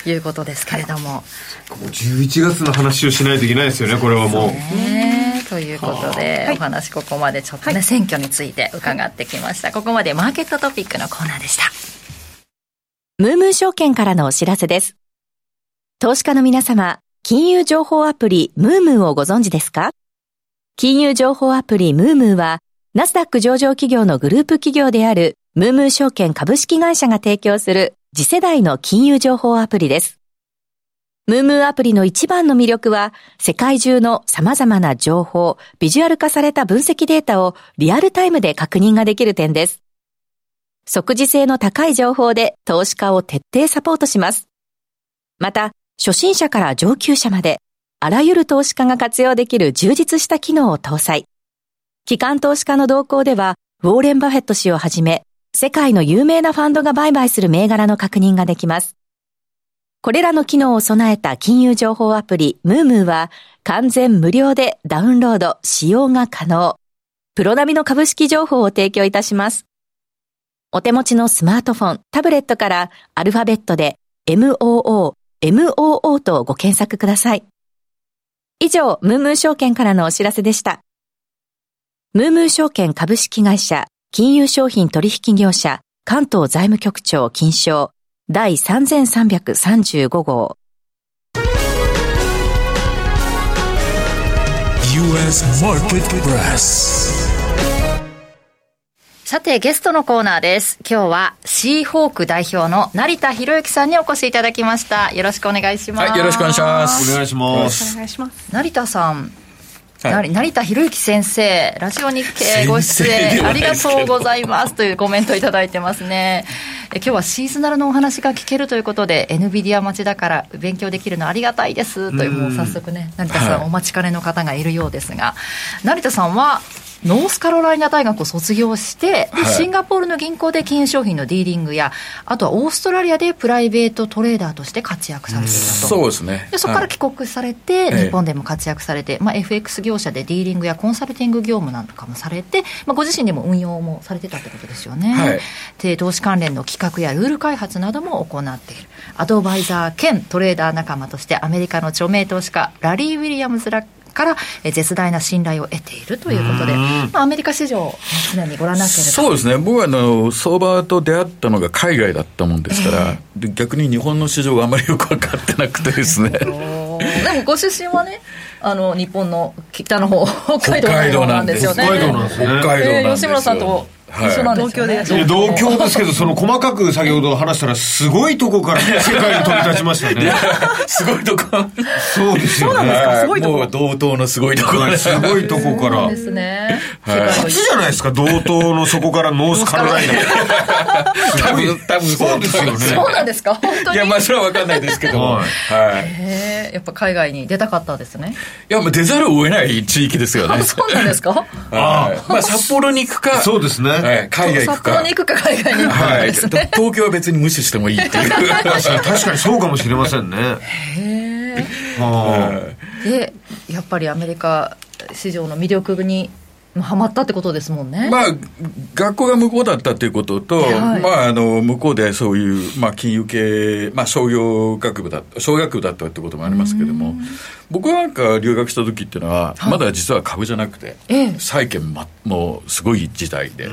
ということですけれども、はい、もう11月の話をしないといけないですよねこれはもう。ね、ということで、お話ここまでちょっとね、選挙について伺ってきました、ここまでマーケットトピックのコーナーでした。ムームー証券からのお知らせです。投資家の皆様金融情報アプリムームーをご存知ですか？金融情報アプリムームーはナスダック上場企業のグループ企業であるムームー証券株式会社が提供する次世代の金融情報アプリです。ムームーアプリの一番の魅力は、世界中の様々な情報、ビジュアル化された分析データをリアルタイムで確認ができる点です。即時性の高い情報で投資家を徹底サポートします。また、初心者から上級者まで、あらゆる投資家が活用できる充実した機能を搭載。機関投資家の動向では、ウォーレン・バフェット氏をはじめ、世界の有名なファンドが売買する銘柄の確認ができます。これらの機能を備えた金融情報アプリ、ムームーは、完全無料でダウンロード、使用が可能。プロ並みの株式情報を提供いたします。お手持ちのスマートフォン、タブレットからアルファベットで MOO、MOO とご検索ください。以上、ムームー証券からのお知らせでした。ムームー証券株式会社、金融商品取引業者、関東財務局長金賞、第3335号。US Market Press さて、ゲストのコーナーです。今日は、シーホーク代表の成田博之さんにお越しいただきました。よろしくお願いします。はい、よろしくお願いします。お願いします。お願いします。成田さん、はい、成田博之先生、ラジオ日経ご出演ありがとうございますというコメントいただいてますね。え今日はシーズナルのお話が聞けるということで、NVIDIA 待ちだから勉強できるのありがたいですという、もう早速ね、成田さん、お待ちかねの方がいるようですが、成田さんはノースカロライナ大学を卒業して、はい、シンガポールの銀行で金融商品のディーリングや、あとはオーストラリアでプライベートトレーダーとして活躍されていたと。そうですね。でそこから帰国されて、はい、日本でも活躍されて、まあ、FX 業者でディーリングやコンサルティング業務なんかもされて、まあ、ご自身でも運用もされてたってことですよね。はい、で投資関連の企画やルール開発なども行っている。アドバイザー兼トレーダー仲間としてアメリカの著名投資家ラリー・ウィリアムズらから絶大な信頼を得ているということで、まあ、アメリカ市場、常にご覧になっているそうですね、僕はあの相場と出会ったのが海外だったもんですから、えー、で逆に日本の市場があまりよく分かってなくてですね。*laughs* でもご出身はね、あの日本の北の方北海道なんですよね。北海道なんですね。北海道なんですよ。吉村さんとはい、東京で同郷ですけど、その細かく先ほど話したら、すごいとこから世界に飛び立ちましたね。すごいとこ。そうですよね。すごいとこ。同等のすごいとこ。すごいとこから。ですね。初じゃないですか、同等のそこからノースカロライナ。多分、多分そうですよね。そうなんですか？本当に？いや、まあ、それは分かんないですけども。はい。へやっぱ海外に出たかったですね。いや、もう出ざるを得ない地域ですよね。そうなんですか？ああ。まあ、札幌に行くか。そうですね。はい、海外行くか。札幌に行くか海外に行くか、はい、東京は別に無視してもいいっていう。確かにそうかもしれませんね。へえ。で、やっぱりアメリカ市場の魅力にハマったってことですもんね。まあ、学校が向こうだったということと、はい、まあ、あの、向こうでそういう、まあ、金融系、まあ、商業学部だった、商学部だったってこともありますけれども、僕なんか留学した時っていうのは、まだ実は株じゃなくて、債券、ま、もうすごい時代で、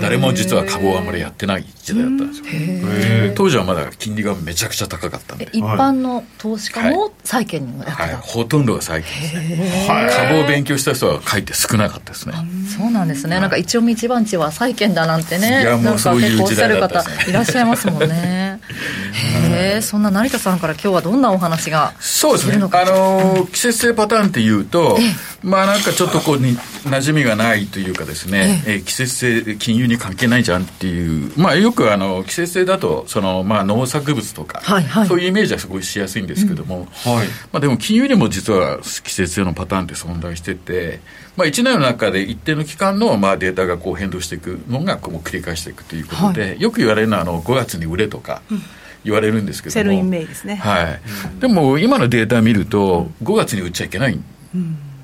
誰も実は株をあんまりやってない時代だったんですよ。当時はまだ金利がめちゃくちゃ高かったんで。一般の投資家も債券にもやってた、はい、ほとんどが債券ですね。株を勉強した人は書いて少なかったですね。そうなんですね。なんか一応一番地は債券だなんてね、いやもうそういう時代だった方いらっしゃいますもんね。*laughs* へえ、そんな成田さんから今日はどんなお話がそうですね。あの季節性パターンっていうと、まあなんかちょっとこうに馴染みがないというかですね、ええ季節性金融に関係ないじゃんっていう、まあよくあの季節性だとそのまあ農作物とか、はいはい、そういうイメージはすごいしやすいんですけども、うん、はい。まあでも金融にも実は季節性のパターンって存在してて、まあ1年の中で一定の期間のまあデータがこう変動していくのがこう繰り返していくということで、はい、よく言われるのはあの5月に売れとか。うん言われるんですけど Sell in May ですね。はい。でも今のデータ見ると、5月に売っちゃいけないん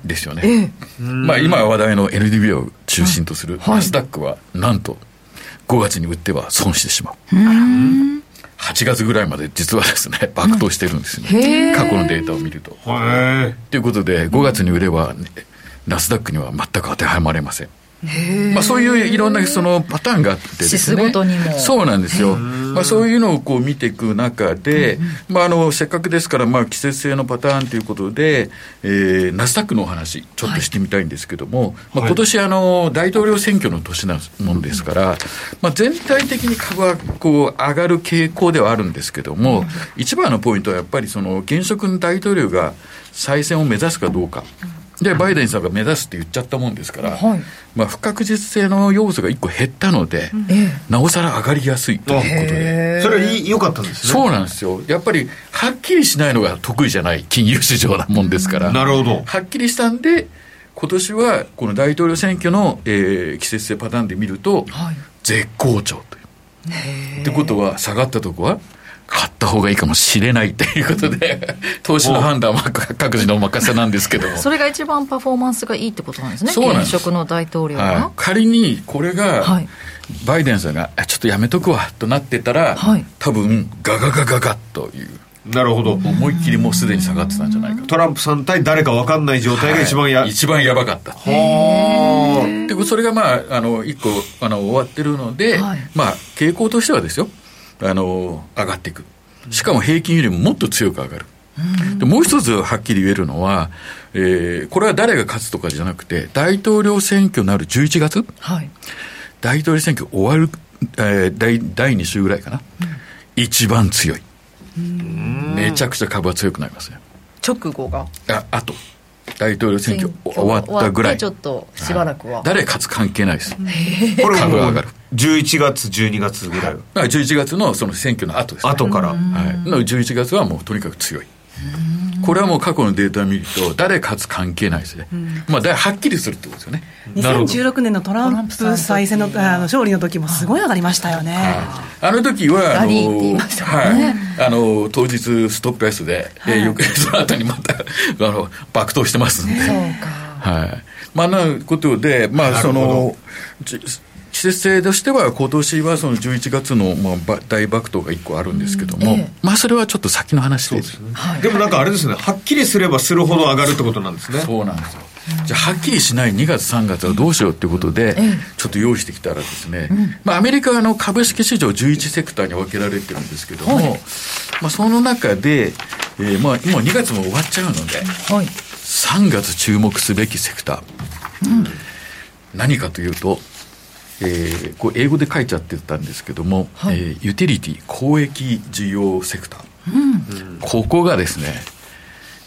ですよね。まあ今話題の NDB を中心とするはいナスダックはなんと5月に売っては損してしまう。8月ぐらいまで実はですね、爆投してるんですよね。過去のデータを見ると。へということで、5月に売れば、ね、ナスダックには全く当てはまれません。まあ、そういういろんなそのパターンがあってですね。そうなんですよ。まあ、そういうのをこう見ていく中で、まあ、あの、せっかくですから、まあ、季節性のパターンということで、えー、ナスダックのお話、ちょっとしてみたいんですけども、まあ、今年あの、大統領選挙の年なもんですから、まあ、全体的に株はこう、上がる傾向ではあるんですけども、一番のポイントはやっぱりその、現職の大統領が再選を目指すかどうか。で、バイデンさんが目指すって言っちゃったもんですから、はいまあ、不確実性の要素が一個減ったので、なおさら上がりやすいということで。えそれはいい良かったんですねそうなんですよ。やっぱり、はっきりしないのが得意じゃない金融市場なもんですから。なるほどはっきりしたんで、今年はこの大統領選挙の、えー季節性パターンで見ると、はい絶好調という。ってことは、下がったとこは、買った方がいいかもしれないということで、*laughs* 投資の判断は各自のお任せなんですけども。*laughs* それが一番パフォーマンスがいいってことなんですねそうなんです。現職の大統領はい。は、、仮にこれが、はい。バイデンさんがあちょっとやめとくわとなってたら、はい。多分ガガガガガッというなるほど。思いっきりもうすでに下がってたんじゃないかと。トランプさん対誰か分かんない状態が一番や、はい。一番やばかった。はあ。でそれがまああの一個あの終わってるので、はい。まあ傾向としてはですよあの上がっていく。しかも平均よりももっと強く上がる。でもう一つはっきり言えるのは、えーこれは誰が勝つとかじゃなくて大統領選挙のある11月はい。大統領選挙終わる、えー第第2週ぐらいかな、一番強い。めちゃくちゃ株は強くなりますね。直後が。ああと大統領選挙終わったぐらい。ちょっとしばらくは、誰勝つ関係ないです。これはもう株が上がる11月12月ぐらい。だから11月のその選挙の後です、ね、後から。はい、の11月はもうとにかく強いこれはもう過去のデータを見ると誰勝つ関係ないですね、まあだはっきりするってことですよねなるほど2016年のトランプ再選のあの勝利の時もすごい上がりましたよね。あの時は、あの、ねはい。あの、当日ストップ安で、えー翌日の後にまた、*laughs* あの、爆投してますんで。そうかはい。まあ、なことで、まあ、その、じ季節性としては、今年はその11月の、まあ、ば大爆投が1個あるんですけども、ええ。まあ、それはちょっと先の話です。でもなんかあれですねはっきりすればするほど上がるってことなんですね。そうなんですよ。じゃあ、はっきりしない2月、3月はどうしようということで、ちょっと用意してきたらですね、まあ、アメリカはあの株式市場11セクターに分けられてるんですけども、まあ、その中で、えーまあ、もう2月も終わっちゃうので、はい。3月注目すべきセクター。何かというと、えーこう英語で書いちゃってたんですけども、えーユーティリティ、公益事業セクター。ここがですね、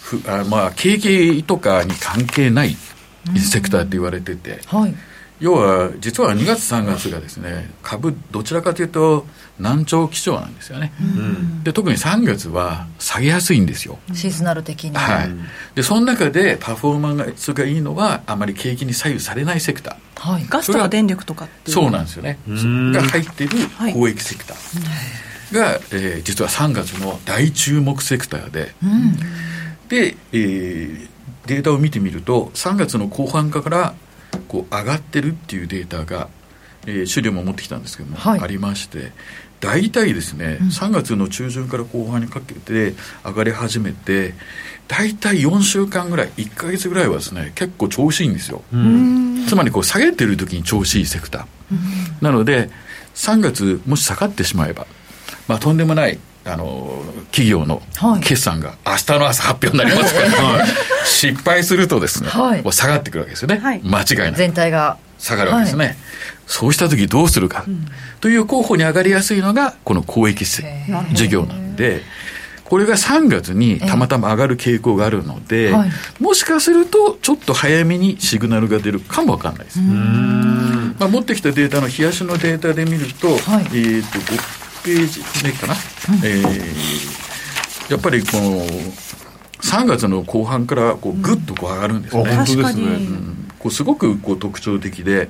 ふあまあ、景気とかに関係ないセクターって言われてて、はい。要は実は2月3月がですね株どちらかというと難聴基調なんですよね、で特に3月は下げやすいんですよ、シーズナル的に。はい、でその中でパフォーマンスがいいのはあまり景気に左右されないセクター。はい。ガスとか電力とかっていう。そうなんですよね。ん。が入っているはい公益セクター。が、えー実は3月の大注目セクターで、で、えーデータを見てみると3月の後半からこう上がってるっていうデータが、えー資料も持ってきたんですけども、はい。ありまして大体ですね、3月の中旬から後半にかけて上がり始めて大体4週間ぐらい1か月ぐらいはですね結構調子いいんですよ、つまりこう下げてる時に調子いいセクター、なので3月もし下がってしまえば、まあ、とんでもないあの企業のはい。決算が明日の朝発表になりますから、失敗するとですね、はい。もう下がってくるわけですよね、はい。間違いない全体が。下がるわけですね、そうした時どうするか、という候補に上がりやすいのがこの公益せ事業なんでこれが3月にたまたま上がる傾向があるので、はい。もしかするとちょっと早めにシグナルが出るかもわかんないです、まあ、持ってきたデータの冷やしのデータで見ると、はい。えっ、と5ページ目かな、えーやっぱりこの3月の後半からこうぐっとこう上がるんですね、あ本当ですねうん。こうすごくこう特徴的で、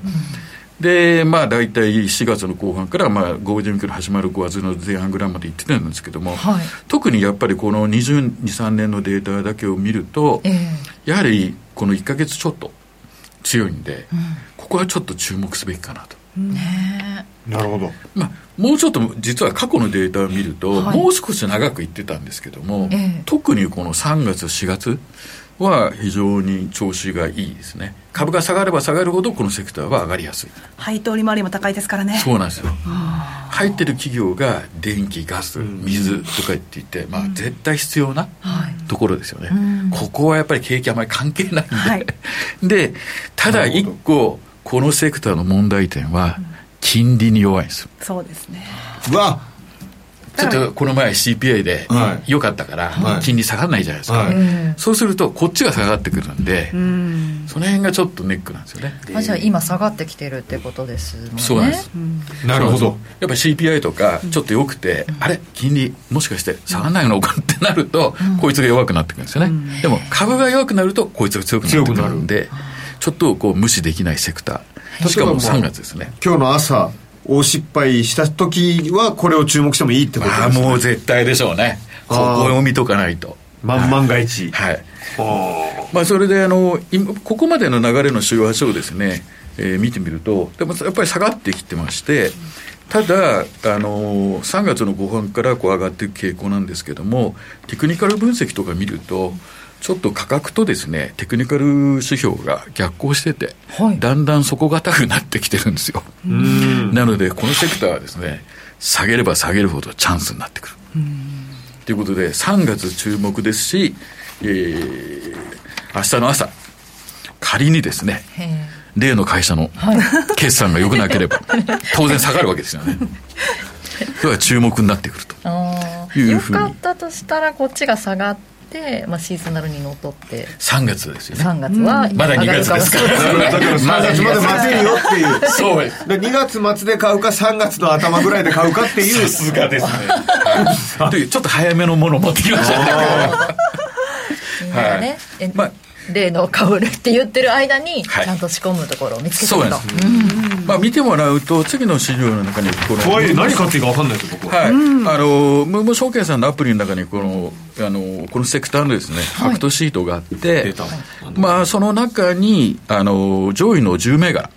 で、まあ、大体4月の後半から、まあ、ゴールデンウィークの始まる5月の前半ぐらいまで行ってたんですけども、はい。特にやっぱりこの22、3年のデータだけを見ると、ええ。やはりこの1か月ちょっと強いんで、ここはちょっと注目すべきかなと。なるほど。まあ、もうちょっと実は過去のデータを見ると、はい。もう少し長くいってたんですけども、ええ。特にこの3月、4月は非常に調子がいいですね。株が下がれば下がるほどこのセクターは上がりやすい。配当利回りも高いですからねそうなんですよ。入ってる企業が電気、ガス、水とか言っていて、まあ絶対必要なところですよね。ここはやっぱり景気あまり関係ないんで。はい *laughs* で、ただ一個、このセクターの問題点は、金利に弱いんですよ。そうですねうわちょっとこの前 CPI ではい。良かったからはい。金利下がらないじゃないですか、はい。そうするとこっちが下がってくるんで、その辺がちょっとネックなんですよね、あじゃあ今下がってきてるってことですもんね。そうなんです、なるほど。やっぱり CPI とかちょっと良くて、あれ金利もしかして下がらないのかってなると、こいつが弱くなってくるんですよね、でも株が弱くなるとこいつが強くなってくるんでちょっとこう無視できないセクター。しかも3月ですね。今日の朝大失敗した時はこれを注目してもいいってことですね。もう絶対でしょうね。ここを見とかないと。万万が一はい。はまあ、それであの今ここまでの流れの週足をですね、えー見てみるとでもやっぱり下がってきてましてただあの3月の後半からこう上がっていく傾向なんですけどもテクニカル分析とか見るとちょっと価格とですねテクニカル指標が逆行してて、はい。だんだん底堅くなってきてるんですよ。なのでこのセクターはですね下げれば下げるほどチャンスになってくる。ということで3月注目ですし、えー明日の朝仮にですねへ例の会社の決算が良くなければ *laughs* 当然下がるわけですよね。*laughs* それは注目になってくるとー。あうふうに。かったとしたらこっちが下がって、まあ、シーズナルにのっとって。3月ですよね。3月はまだ2月ですから。あだから3月。まで待てるよっていう。そう。ですで2月末で買うか3月の頭ぐらいで買うかっていう。さすがですね。というちょっと早めのものを持ってきましたね。みんながね、えまあ例の買うって言ってる間に、はい。ちゃんと仕込むところを見つけてそうるとなんです。まあ見てもらうと次の資料の中にこの怖い何買っていいか分かんないですよ僕ははい、あのムーム証券さんのアプリの中にこのあのこのセクターのですね、ファクトシートがあってまあその中にあの上位の10銘柄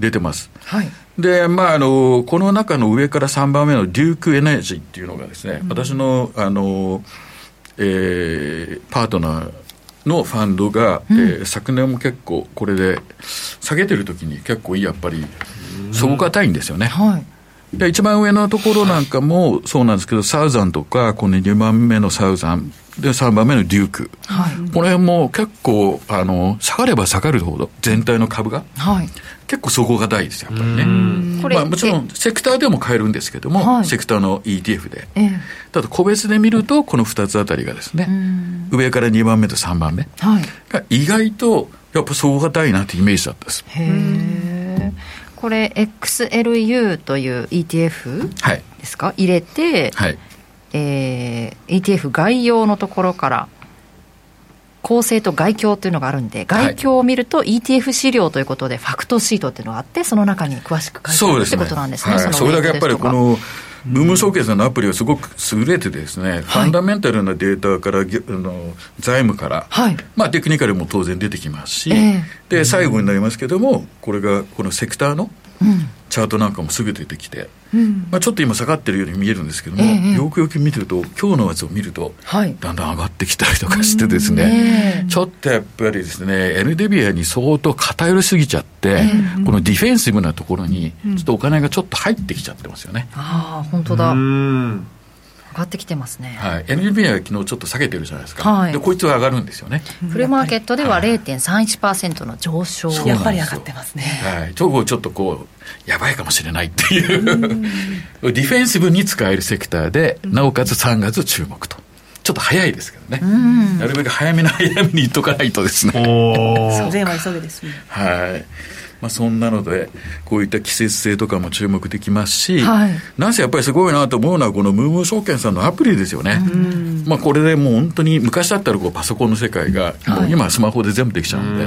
出てます。はい。で、まあ、あの、この中の上から3番目のデュークエナジーっていうのがですね、私の、あの、えーパートナーのファンドが、えー昨年も結構これで下げてる時に結構やっぱり底堅いんですよね。はい。で一番上のところなんかもそうなんですけど、サウザンとか、この2番目のサウザン、で、3番目のデューク。この辺も結構、あの、下がれば下がるほど、全体の株が、はい結構底堅いですよ、やっぱりね。これ、まあ、もちろんセクターでも買えるんですけども、はいセクターの ETF で。ええただ個別で見ると、この2つあたりがですね、上から2番目と3番目はいが意外とやっぱ底堅いなってイメージだったです。へえこれ XLU という ETF はい。ですか？入れて、はい。えー ETF 概要のところから構成と外況というのがあるんで外況を見ると ETF 資料ということでファクトシートっていうのがあってその中に詳しく書いてあるって。ことなんですね。はい、そのれだけやっぱりこの、ムーム証券さんのアプリはすごく優れてですね、ファンダメンタルなデータから、ぎあの財務から、はい。まあテクニカルも当然出てきますし、ええ。で、最後になりますけども、これがこのセクターのチャートなんかもすぐ出てきて、まあちょっと今下がってるように見えるんですけども、ええよくよく見てると、今日のやつを見ると、はい。だんだん上がってきたりとかしてですね、ねちょっとやっぱりですね、NDBA に相当偏りすぎちゃって、このディフェンシブなところに、ちょっとお金がちょっと入ってきちゃってますよね。ああ本当だ。う上んがってきてますね、はい、NDBA は昨日ちょっと下げてるじゃないですか、はい。でこいつは上がるんですよね、フルマーケットでは0.31%の上昇そうやっぱり上がってますね。はい、ちょっとちょっとこう、やばいかもしれないっていう、*laughs* ディフェンシブに使えるセクターで、なおかつ3月注目と。ちょっと早いですけどね、なるべく早めの早めに言っとかないとですね。*laughs* そは急げですね。はい。まあ、そんなので、こういった季節性とかも注目できますし、はい。なんせやっぱりすごいなと思うのは、このムームー証券さんのアプリですよね。まあ、これでもう本当に、昔だったらこうパソコンの世界が、今はスマホで全部できちゃうので、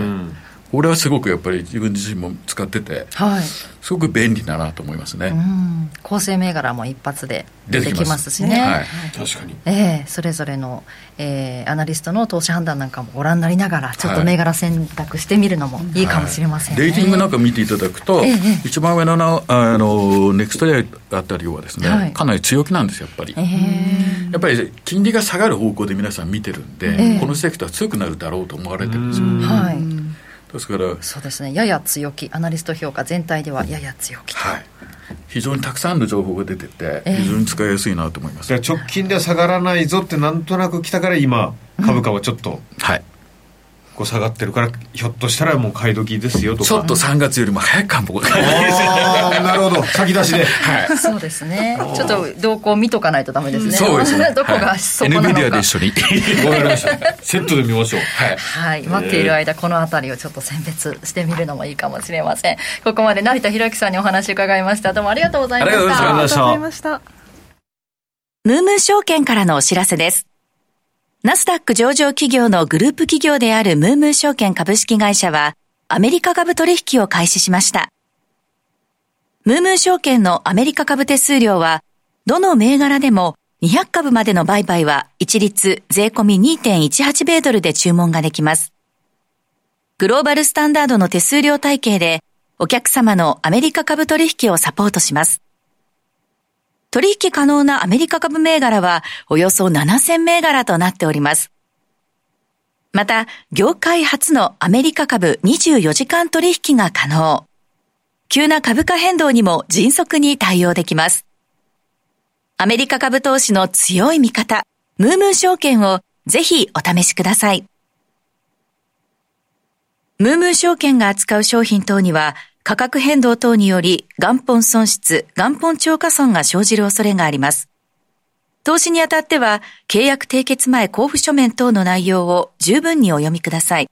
俺はすごくやっぱり自分自身も使ってて、はい。すごく便利だなと思いますね。うん。構成銘柄も一発で出てきますしね。はい。確かにええそれぞれの、えーアナリストの投資判断なんかもご覧になりながら、ちょっと銘柄選択してみるのもいいかもしれませんね。レーティングなんか見ていただくと、ええ一番上のなあのネクストレイあたりはですね、はいかなり強気なんですよ、やっぱり。ええやっぱり金利が下がる方向で皆さん見てるんで、ええこのセクター強くなるだろうと思われてるんですよ。はい。ですから、そうですね。やや強気。アナリスト評価全体ではやや強気と。はい、非常にたくさんの情報が出てて、ええ非常に使いやすいなと思います。じゃあ直近では下がらないぞってなんとなく来たから今株価はちょっとはい、こう下がってるからひょっとしたらもう買い時ですよとかちょっと3月よりも早く韓国がああなるほど *laughs* 先出しではいそうですね。ちょっと動向見とかないとダメですね。そうですね。*laughs* どこがはいそこなのか。NVIDIA で一緒に。わかりましたセットで見ましょうはい。はい、待っている間、この辺りをちょっと選別してみるのもいいかもしれません。ここまで成田博之さんにお話伺いました。どうもありがとうございました。ありがとうございましたありがとうございました。ムームー証券からのお知らせです。ナスダック上場企業のグループ企業であるムームー証券株式会社は、アメリカ株取引を開始しました。ムームー証券のアメリカ株手数料は、どの銘柄でも200株までの売買は一律税込2.18米ドルで注文ができます。グローバルスタンダードの手数料体系で、お客様のアメリカ株取引をサポートします。取引可能なアメリカ株銘柄はおよそ7000銘柄となっております。また、業界初のアメリカ株24時間取引が可能。急な株価変動にも迅速に対応できます。アメリカ株投資の強い味方、ムームー証券をぜひお試しください。ムームー証券が扱う商品等には価格変動等により元本損失、元本超過損が生じる恐れがあります。投資にあたっては契約締結前交付書面等の内容を十分にお読みください。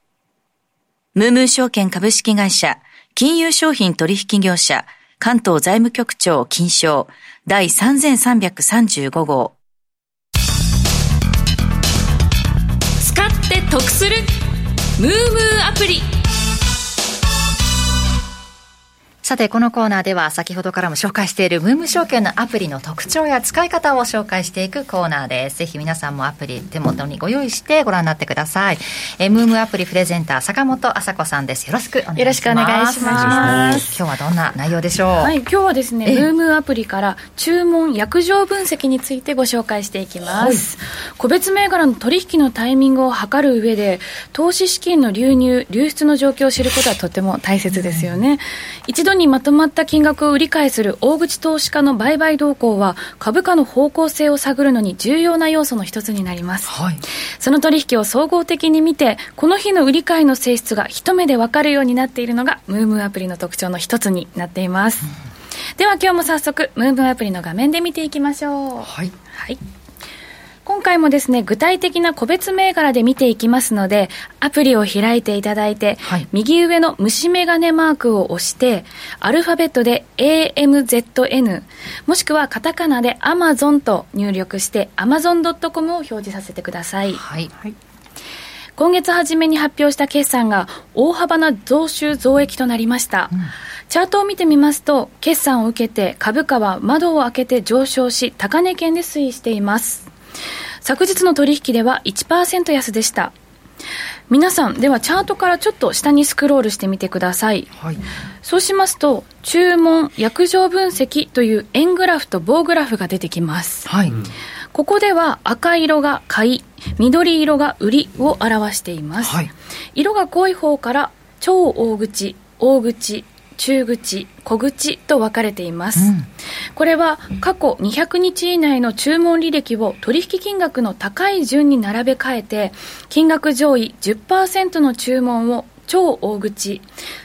ムームー証券株式会社、金融商品取引業者、関東財務局長金賞第3335号。使って得するムームーアプリさて、このコーナーでは先ほどからも紹介しているムーム証券のアプリの特徴や使い方を紹介していくコーナーです。ぜひ皆さんもアプリ手元にご用意してご覧になってください。えームームアプリプレゼンター坂本麻子さんです。よろしくお願いします。よろしくお願いします今日はどんな内容でしょう？はい、今日はですね、ええムームアプリから注文約定分析についてご紹介していきます。個別銘柄の取引のタイミングを測る上で、投資資金の流入、流出の状況を知ることはとても大切ですよね。一度にまとまった金額を売り買いする大口投資家の売買動向は、株価の方向性を探るのに重要な要素の一つになります。はい。その取引を総合的に見て、この日の売り買いの性質が一目でわかるようになっているのが、ムームーアプリの特徴の一つになっています。では今日も早速、ムームーアプリの画面で見ていきましょう。はい。はい。今回もですね、具体的な個別銘柄で見ていきますので、アプリを開いていただいて、はい。右上の虫眼鏡マークを押して、アルファベットで AMZN、もしくはカタカナで Amazon と入力して Amazon.com を表示させてください。はい。今月初めに発表した決算が大幅な増収増益となりました、チャートを見てみますと決算を受けて株価は窓を開けて上昇し高値圏で推移しています昨日の取引では1%安でした皆さんではチャートからちょっと下にスクロールしてみてくださいはい。そうしますと注文約定分析という円グラフと棒グラフが出てきますはい。ここでは赤色が買い、緑色が売りを表しています。はい色が濃い方から超大口、大口、中口、小口と分かれています。うんこれは過去200日以内の注文履歴を取引金額の高い順に並べ替えて、金額上位10%の注文を超大口、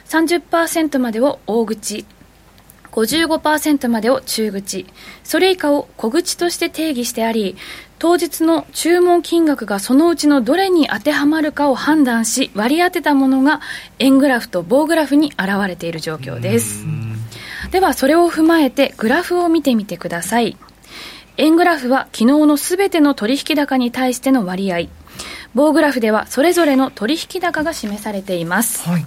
30%までを大口、55%までを中口、それ以下を小口として定義してあり、当日の注文金額がそのうちのどれに当てはまるかを判断し、割り当てたものが円グラフと棒グラフに現れている状況です。では、それを踏まえてグラフを見てみてください。円グラフは昨日のすべての取引高に対しての割合。棒グラフではそれぞれの取引高が示されています。はい。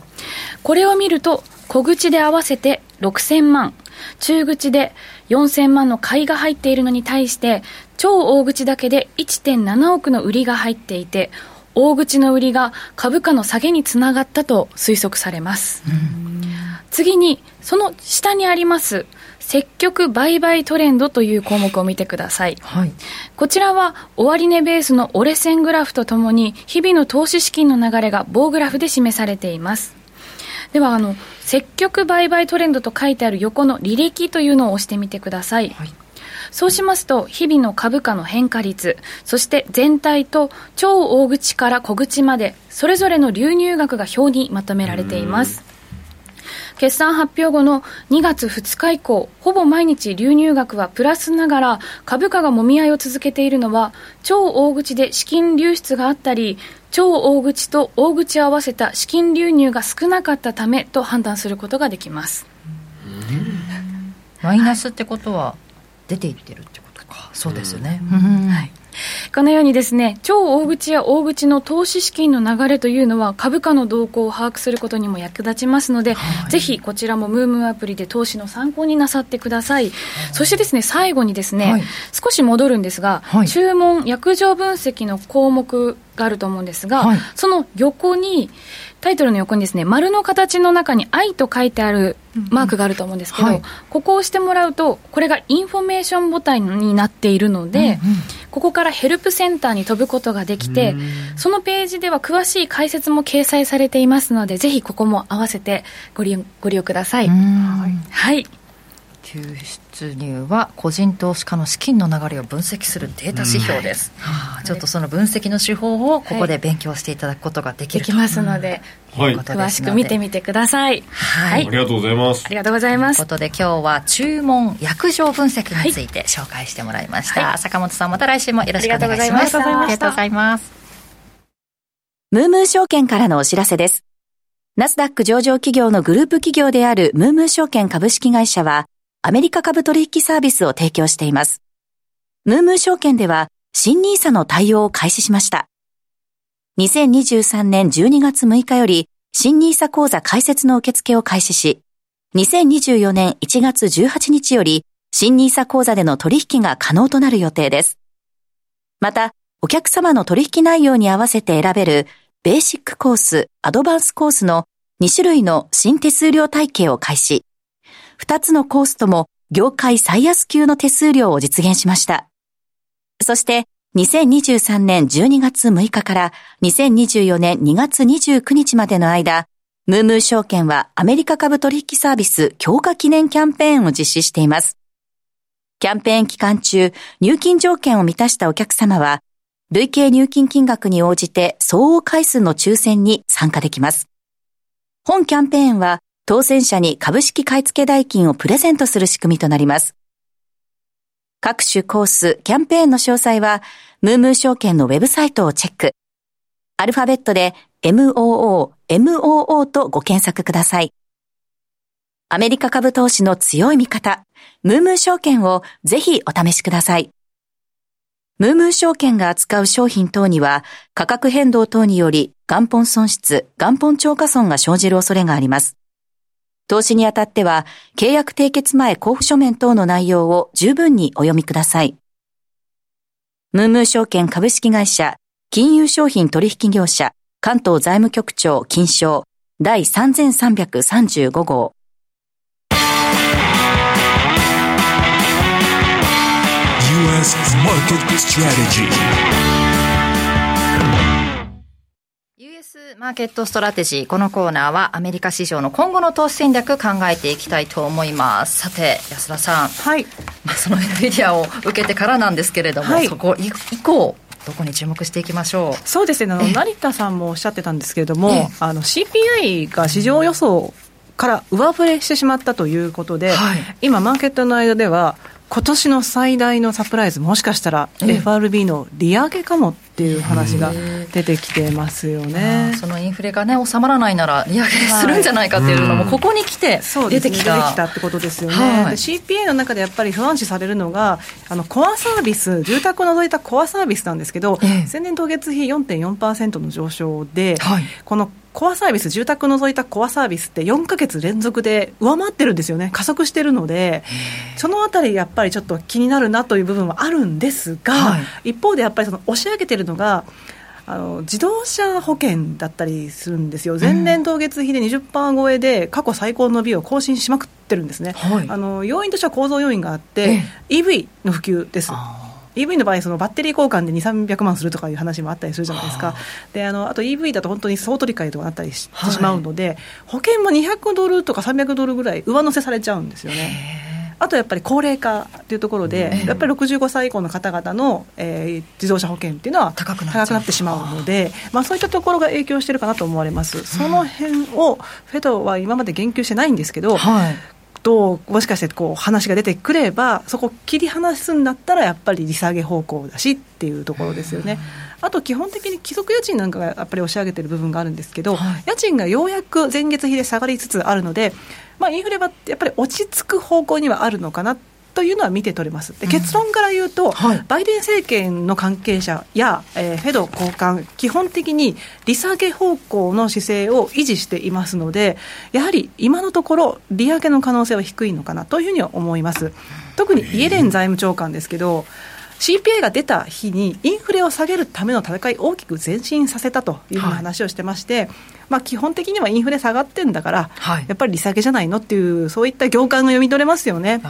これを見ると、小口で合わせて6000万、中口で4000万の買いが入っているのに対して、超大口だけで1.7億の売りが入っていて、大口の売りが株価の下げにつながったと推測されます。次に、その下にあります、積極売買トレンドという項目を見てください。はい、こちらは終値ベースの折れ線グラフとともに日々の投資資金の流れが棒グラフで示されています。ではあの積極売買トレンドと書いてある横の履歴というのを押してみてください。はいそうしますと、日々の株価の変化率、そして全体と超大口から小口まで、それぞれの流入額が表にまとめられています。決算発表後の2月2日以降、ほぼ毎日流入額はプラスながら、株価がもみ合いを続けているのは、超大口で資金流出があったり、超大口と大口を合わせた資金流入が少なかったためと判断することができます。マイナスってことは出ていってるってことか。そうですよね。はい。このようにですね、超大口や大口の投資資金の流れというのは株価の動向を把握することにも役立ちますので、はい、ぜひこちらもムームアプリで投資の参考になさってください。そしてですね、最後にですね、はい、少し戻るんですが、はい、注文、約定分析の項目があると思うんですが、その横に、タイトルの横にですね、丸の形の中に i と書いてあるマークがあると思うんですけど、はい、ここを押してもらうと、これがインフォメーションボタンになっているので、うんうん、ここからヘルプセンターに飛ぶことができて、そのページでは詳しい解説も掲載されていますので、ぜひここも合わせてご利用ご利用ください。はい。救出入は個人投資家の資金の流れを分析するデータ指標です、はあ、ちょっとその分析の手法をここで勉強していただくことができる、はい、できますので、はい、詳しく見てみてください、はい、ありがとうございます。ありがとうございます。ということで今日は注文約定分析について紹介してもらいました、はい、坂本さんまた来週もよろしくお願いします。ありがとうございます。ムームー証券からのお知らせです。ナスダック上場企業のグループ企業であるムームー証券株式会社はアメリカ株取引サービスを提供しています。ムームー証券では新ニーサの対応を開始しました。2023年12月6日より新ニーサ講座開設の受付を開始し、2024年1月18日より新ニーサ講座での取引が可能となる予定です。また、お客様の取引内容に合わせて選べるベーシックコース、アドバンスコースの2種類の新手数料体系を開始。2つのコースとも業界最安級の手数料を実現しました。そして2023年12月6日から2024年2月29日までの間、ムームー証券はアメリカ株取引サービス強化記念キャンペーンを実施しています。キャンペーン期間中、入金条件を満たしたお客様は、累計入金金額に応じて相応回数の抽選に参加できます。本キャンペーンは当選者に株式買付代金をプレゼントする仕組みとなります。各種コース、キャンペーンの詳細は、ムームー証券のウェブサイトをチェック。アルファベットで MOO、MOO とご検索ください。アメリカ株投資の強い味方、ムームー証券をぜひお試しください。ムームー証券が扱う商品等には価格変動等により元本損失、元本超過損が生じる恐れがあります。投資にあたっては、契約締結前交付書面等の内容を十分にお読みください。ムームー証券株式会社、金融商品取引業者、関東財務局長金賞第3335号。US Market Strategy マーケットストラテジー。このコーナーはアメリカ市場の今後の投資戦略考えていきたいと思います。さて、安田さん。はい。まあ、その NVIDIA を受けてからなんですけれども、はい、そこ以降、どこに注目していきましょう？そうですねあの成田さんもおっしゃってたんですけれどもあの CPI が市場予想から上振れしてしまったということで、はい、今マーケットの間では今年の最大のサプライズ、もしかしたら FRB の利上げかもっていう話が出てきてますよね。そのインフレがね、収まらないなら利上げするんじゃないかっていうのも、ここに来て出てきた。出てきたってことですよね。はい、CPA の中でやっぱり不安視されるのが、あのコアサービス、住宅を除いたコアサービスなんですけど、ええ、前年同月比4.4%の上昇で、はい、このコアサービス、住宅を除いたコアサービスって4か月連続で上回ってるんですよね、加速してるので、そのあたり、やっぱりちょっと気になるなという部分はあるんですが、はい、一方でやっぱりその押し上げてるのが、あの自動車保険だったりするんですよ、前年同月比で20%超えで、過去最高の伸びを更新しまくってるんですね、はい、あの要因としては構造要因があって、EV の普及です。EV の場合、そのバッテリー交換で2、300万するとかいう話もあったりするじゃないですか、であのあと EV だと本当に総取り替えとかあったりしてしまうので、はい、保険も200ドルとか300ドルぐらい上乗せされちゃうんですよね。あとやっぱり高齢化というところで、やっぱり65歳以降の方々の、えー、自動車保険っていうのは高くなってしまうので、まあ、そういったところが影響しているかなと思われます、その辺をフェドは今まで言及してないんですけど、はい、ともしかしてこう話が出てくればそこを切り離すんだったらやっぱり利下げ方向だしっていうところですよね。あと基本的に貴族家賃なんかがやっぱり押し上げてる部分があるんですけど、はい、家賃がようやく前月比で下がりつつあるので、まあ、インフレはやっぱり落ち着く方向にはあるのかなというのは見て取れます。で結論から言うと、うんはい、バイデン政権の関係者や、えー、フェド高官、基本的に利下げ方向の姿勢を維持していますので、やはり今のところ、利上げの可能性は低いのかなというふうには思います。特にイエレン財務長官ですけど、CPI が出た日にインフレを下げるための戦い大きく前進させたという話をしてまして、はい、まあ、基本的にはインフレ下がってんだから、はい、やっぱり利下げじゃないのっていうそういった業界が読み取れますよね。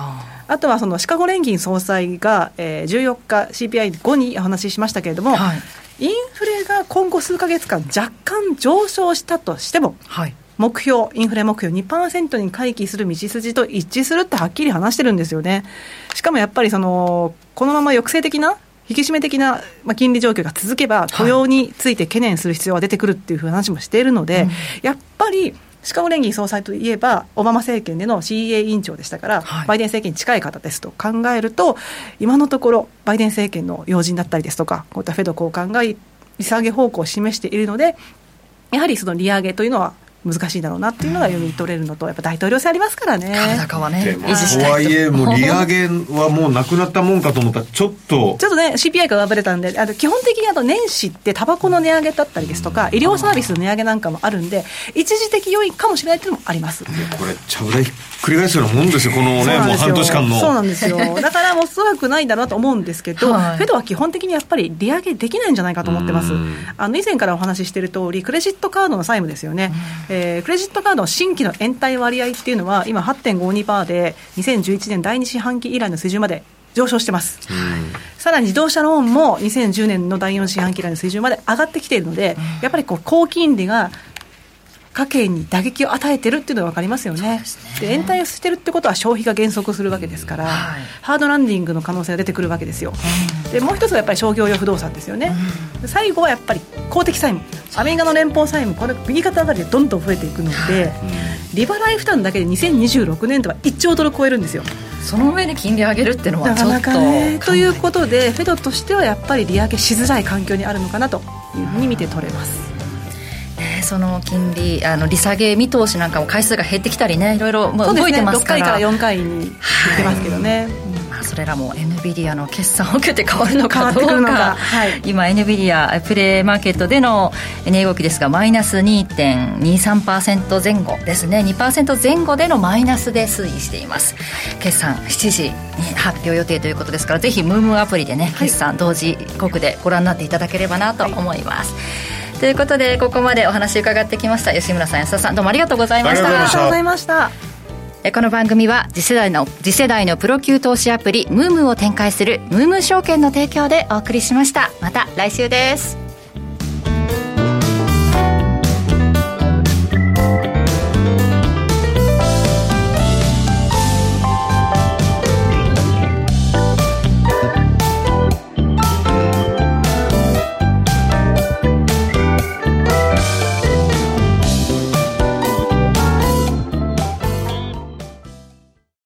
あとはそのシカゴ連銀総裁が、えー、14日 CPI 後にお話ししましたけれども、はい、インフレが今後数か月間若干上昇したとしても、はい、目標、インフレ目標2%に回帰する道筋と一致するってはっきり話してるんですよね。しかもやっぱりその、このまま抑制的な引き締め的な、まあ、金利状況が続けば、雇用について懸念する必要が出てくるっていう話もしているので、はい、やっぱり、シカゴ連銀総裁といえば、オバマ政権での CA 委員長でしたから、はい、バイデン政権に近い方ですと考えると、今のところ、バイデン政権の要人だったりですとか、こういったフェド高官が利下げ方向を示しているので、やはりその利上げというのは難しいだろうなっていうのが読み取れるのと、やっぱ大統領選ありますからね。高はね、維持したいと。はいえ、もう利上げはもうなくなったもんかと思ったら、ちょっと。ちょっとね、CPI が上振れたんで、あの基本的にあと年始ってタバコの値上げだったりですとか、医療サービスの値上げなんかもあるんで、一時的要因かもしれないっていうのもあります。これ、ちゃぶ台ひっくり返すようなもんですよ、このね、もう半年間の。そうなんですよ。*laughs* だから、おそらくないだろうと思うんですけど、はい、フェドは基本的にやっぱり利上げできないんじゃないかと思ってます。あの以前からお話ししている通り、クレジットカードの債務ですよね。えー、クレジットカードの新規の延滞割合っていうのは、今8.52%で、2011年第2四半期以来の水準まで上昇してます、さらに自動車ローンも2010年の第4四半期以来の水準まで上がってきているので、やっぱりこう高金利が家計に打撃を与えてるっていうのが分かりますよね。で、ね、延滞をしてるってことは消費が減速するわけですから、はい、ハードランディングの可能性が出てくるわけですよ。で、もう一つはやっぱり商業用不動産ですよね。最後はやっぱり公的債務。アメリカの連邦債務、これ右肩上がりでどんどん増えていくので、利払い負担だけで2026年度は1兆ドル超えるんですよ。その上で金利上げるっていうのはちょっとなかなかねということでフェドとしてはやっぱり利上げしづらい環境にあるのかなというふうに見て取れます。その金利あの利下げ見通しなんかも回数が減ってきたりねいろいろ、まあ、動いてますから、ね、6回から4回に言ってますけどね、はいまあ、それらも NVIDIA の決算を受けて変わるのかどうか。はい、今 NVIDIA プレーマーケットでの値動きですがマイナス2.23%前後ですね。2%前後でのマイナスで推移しています。決算7時に発表予定ということですからぜひムームアプリでね決算同時刻でご覧になっていただければなと思います、はいということでここまでお話伺ってきました吉村さん安田さんどうもありがとうございました。ありがとうございました。この番組は次世代の次世代のプロ級投資アプリムームを展開するムーム証券の提供でお送りしました。また来週です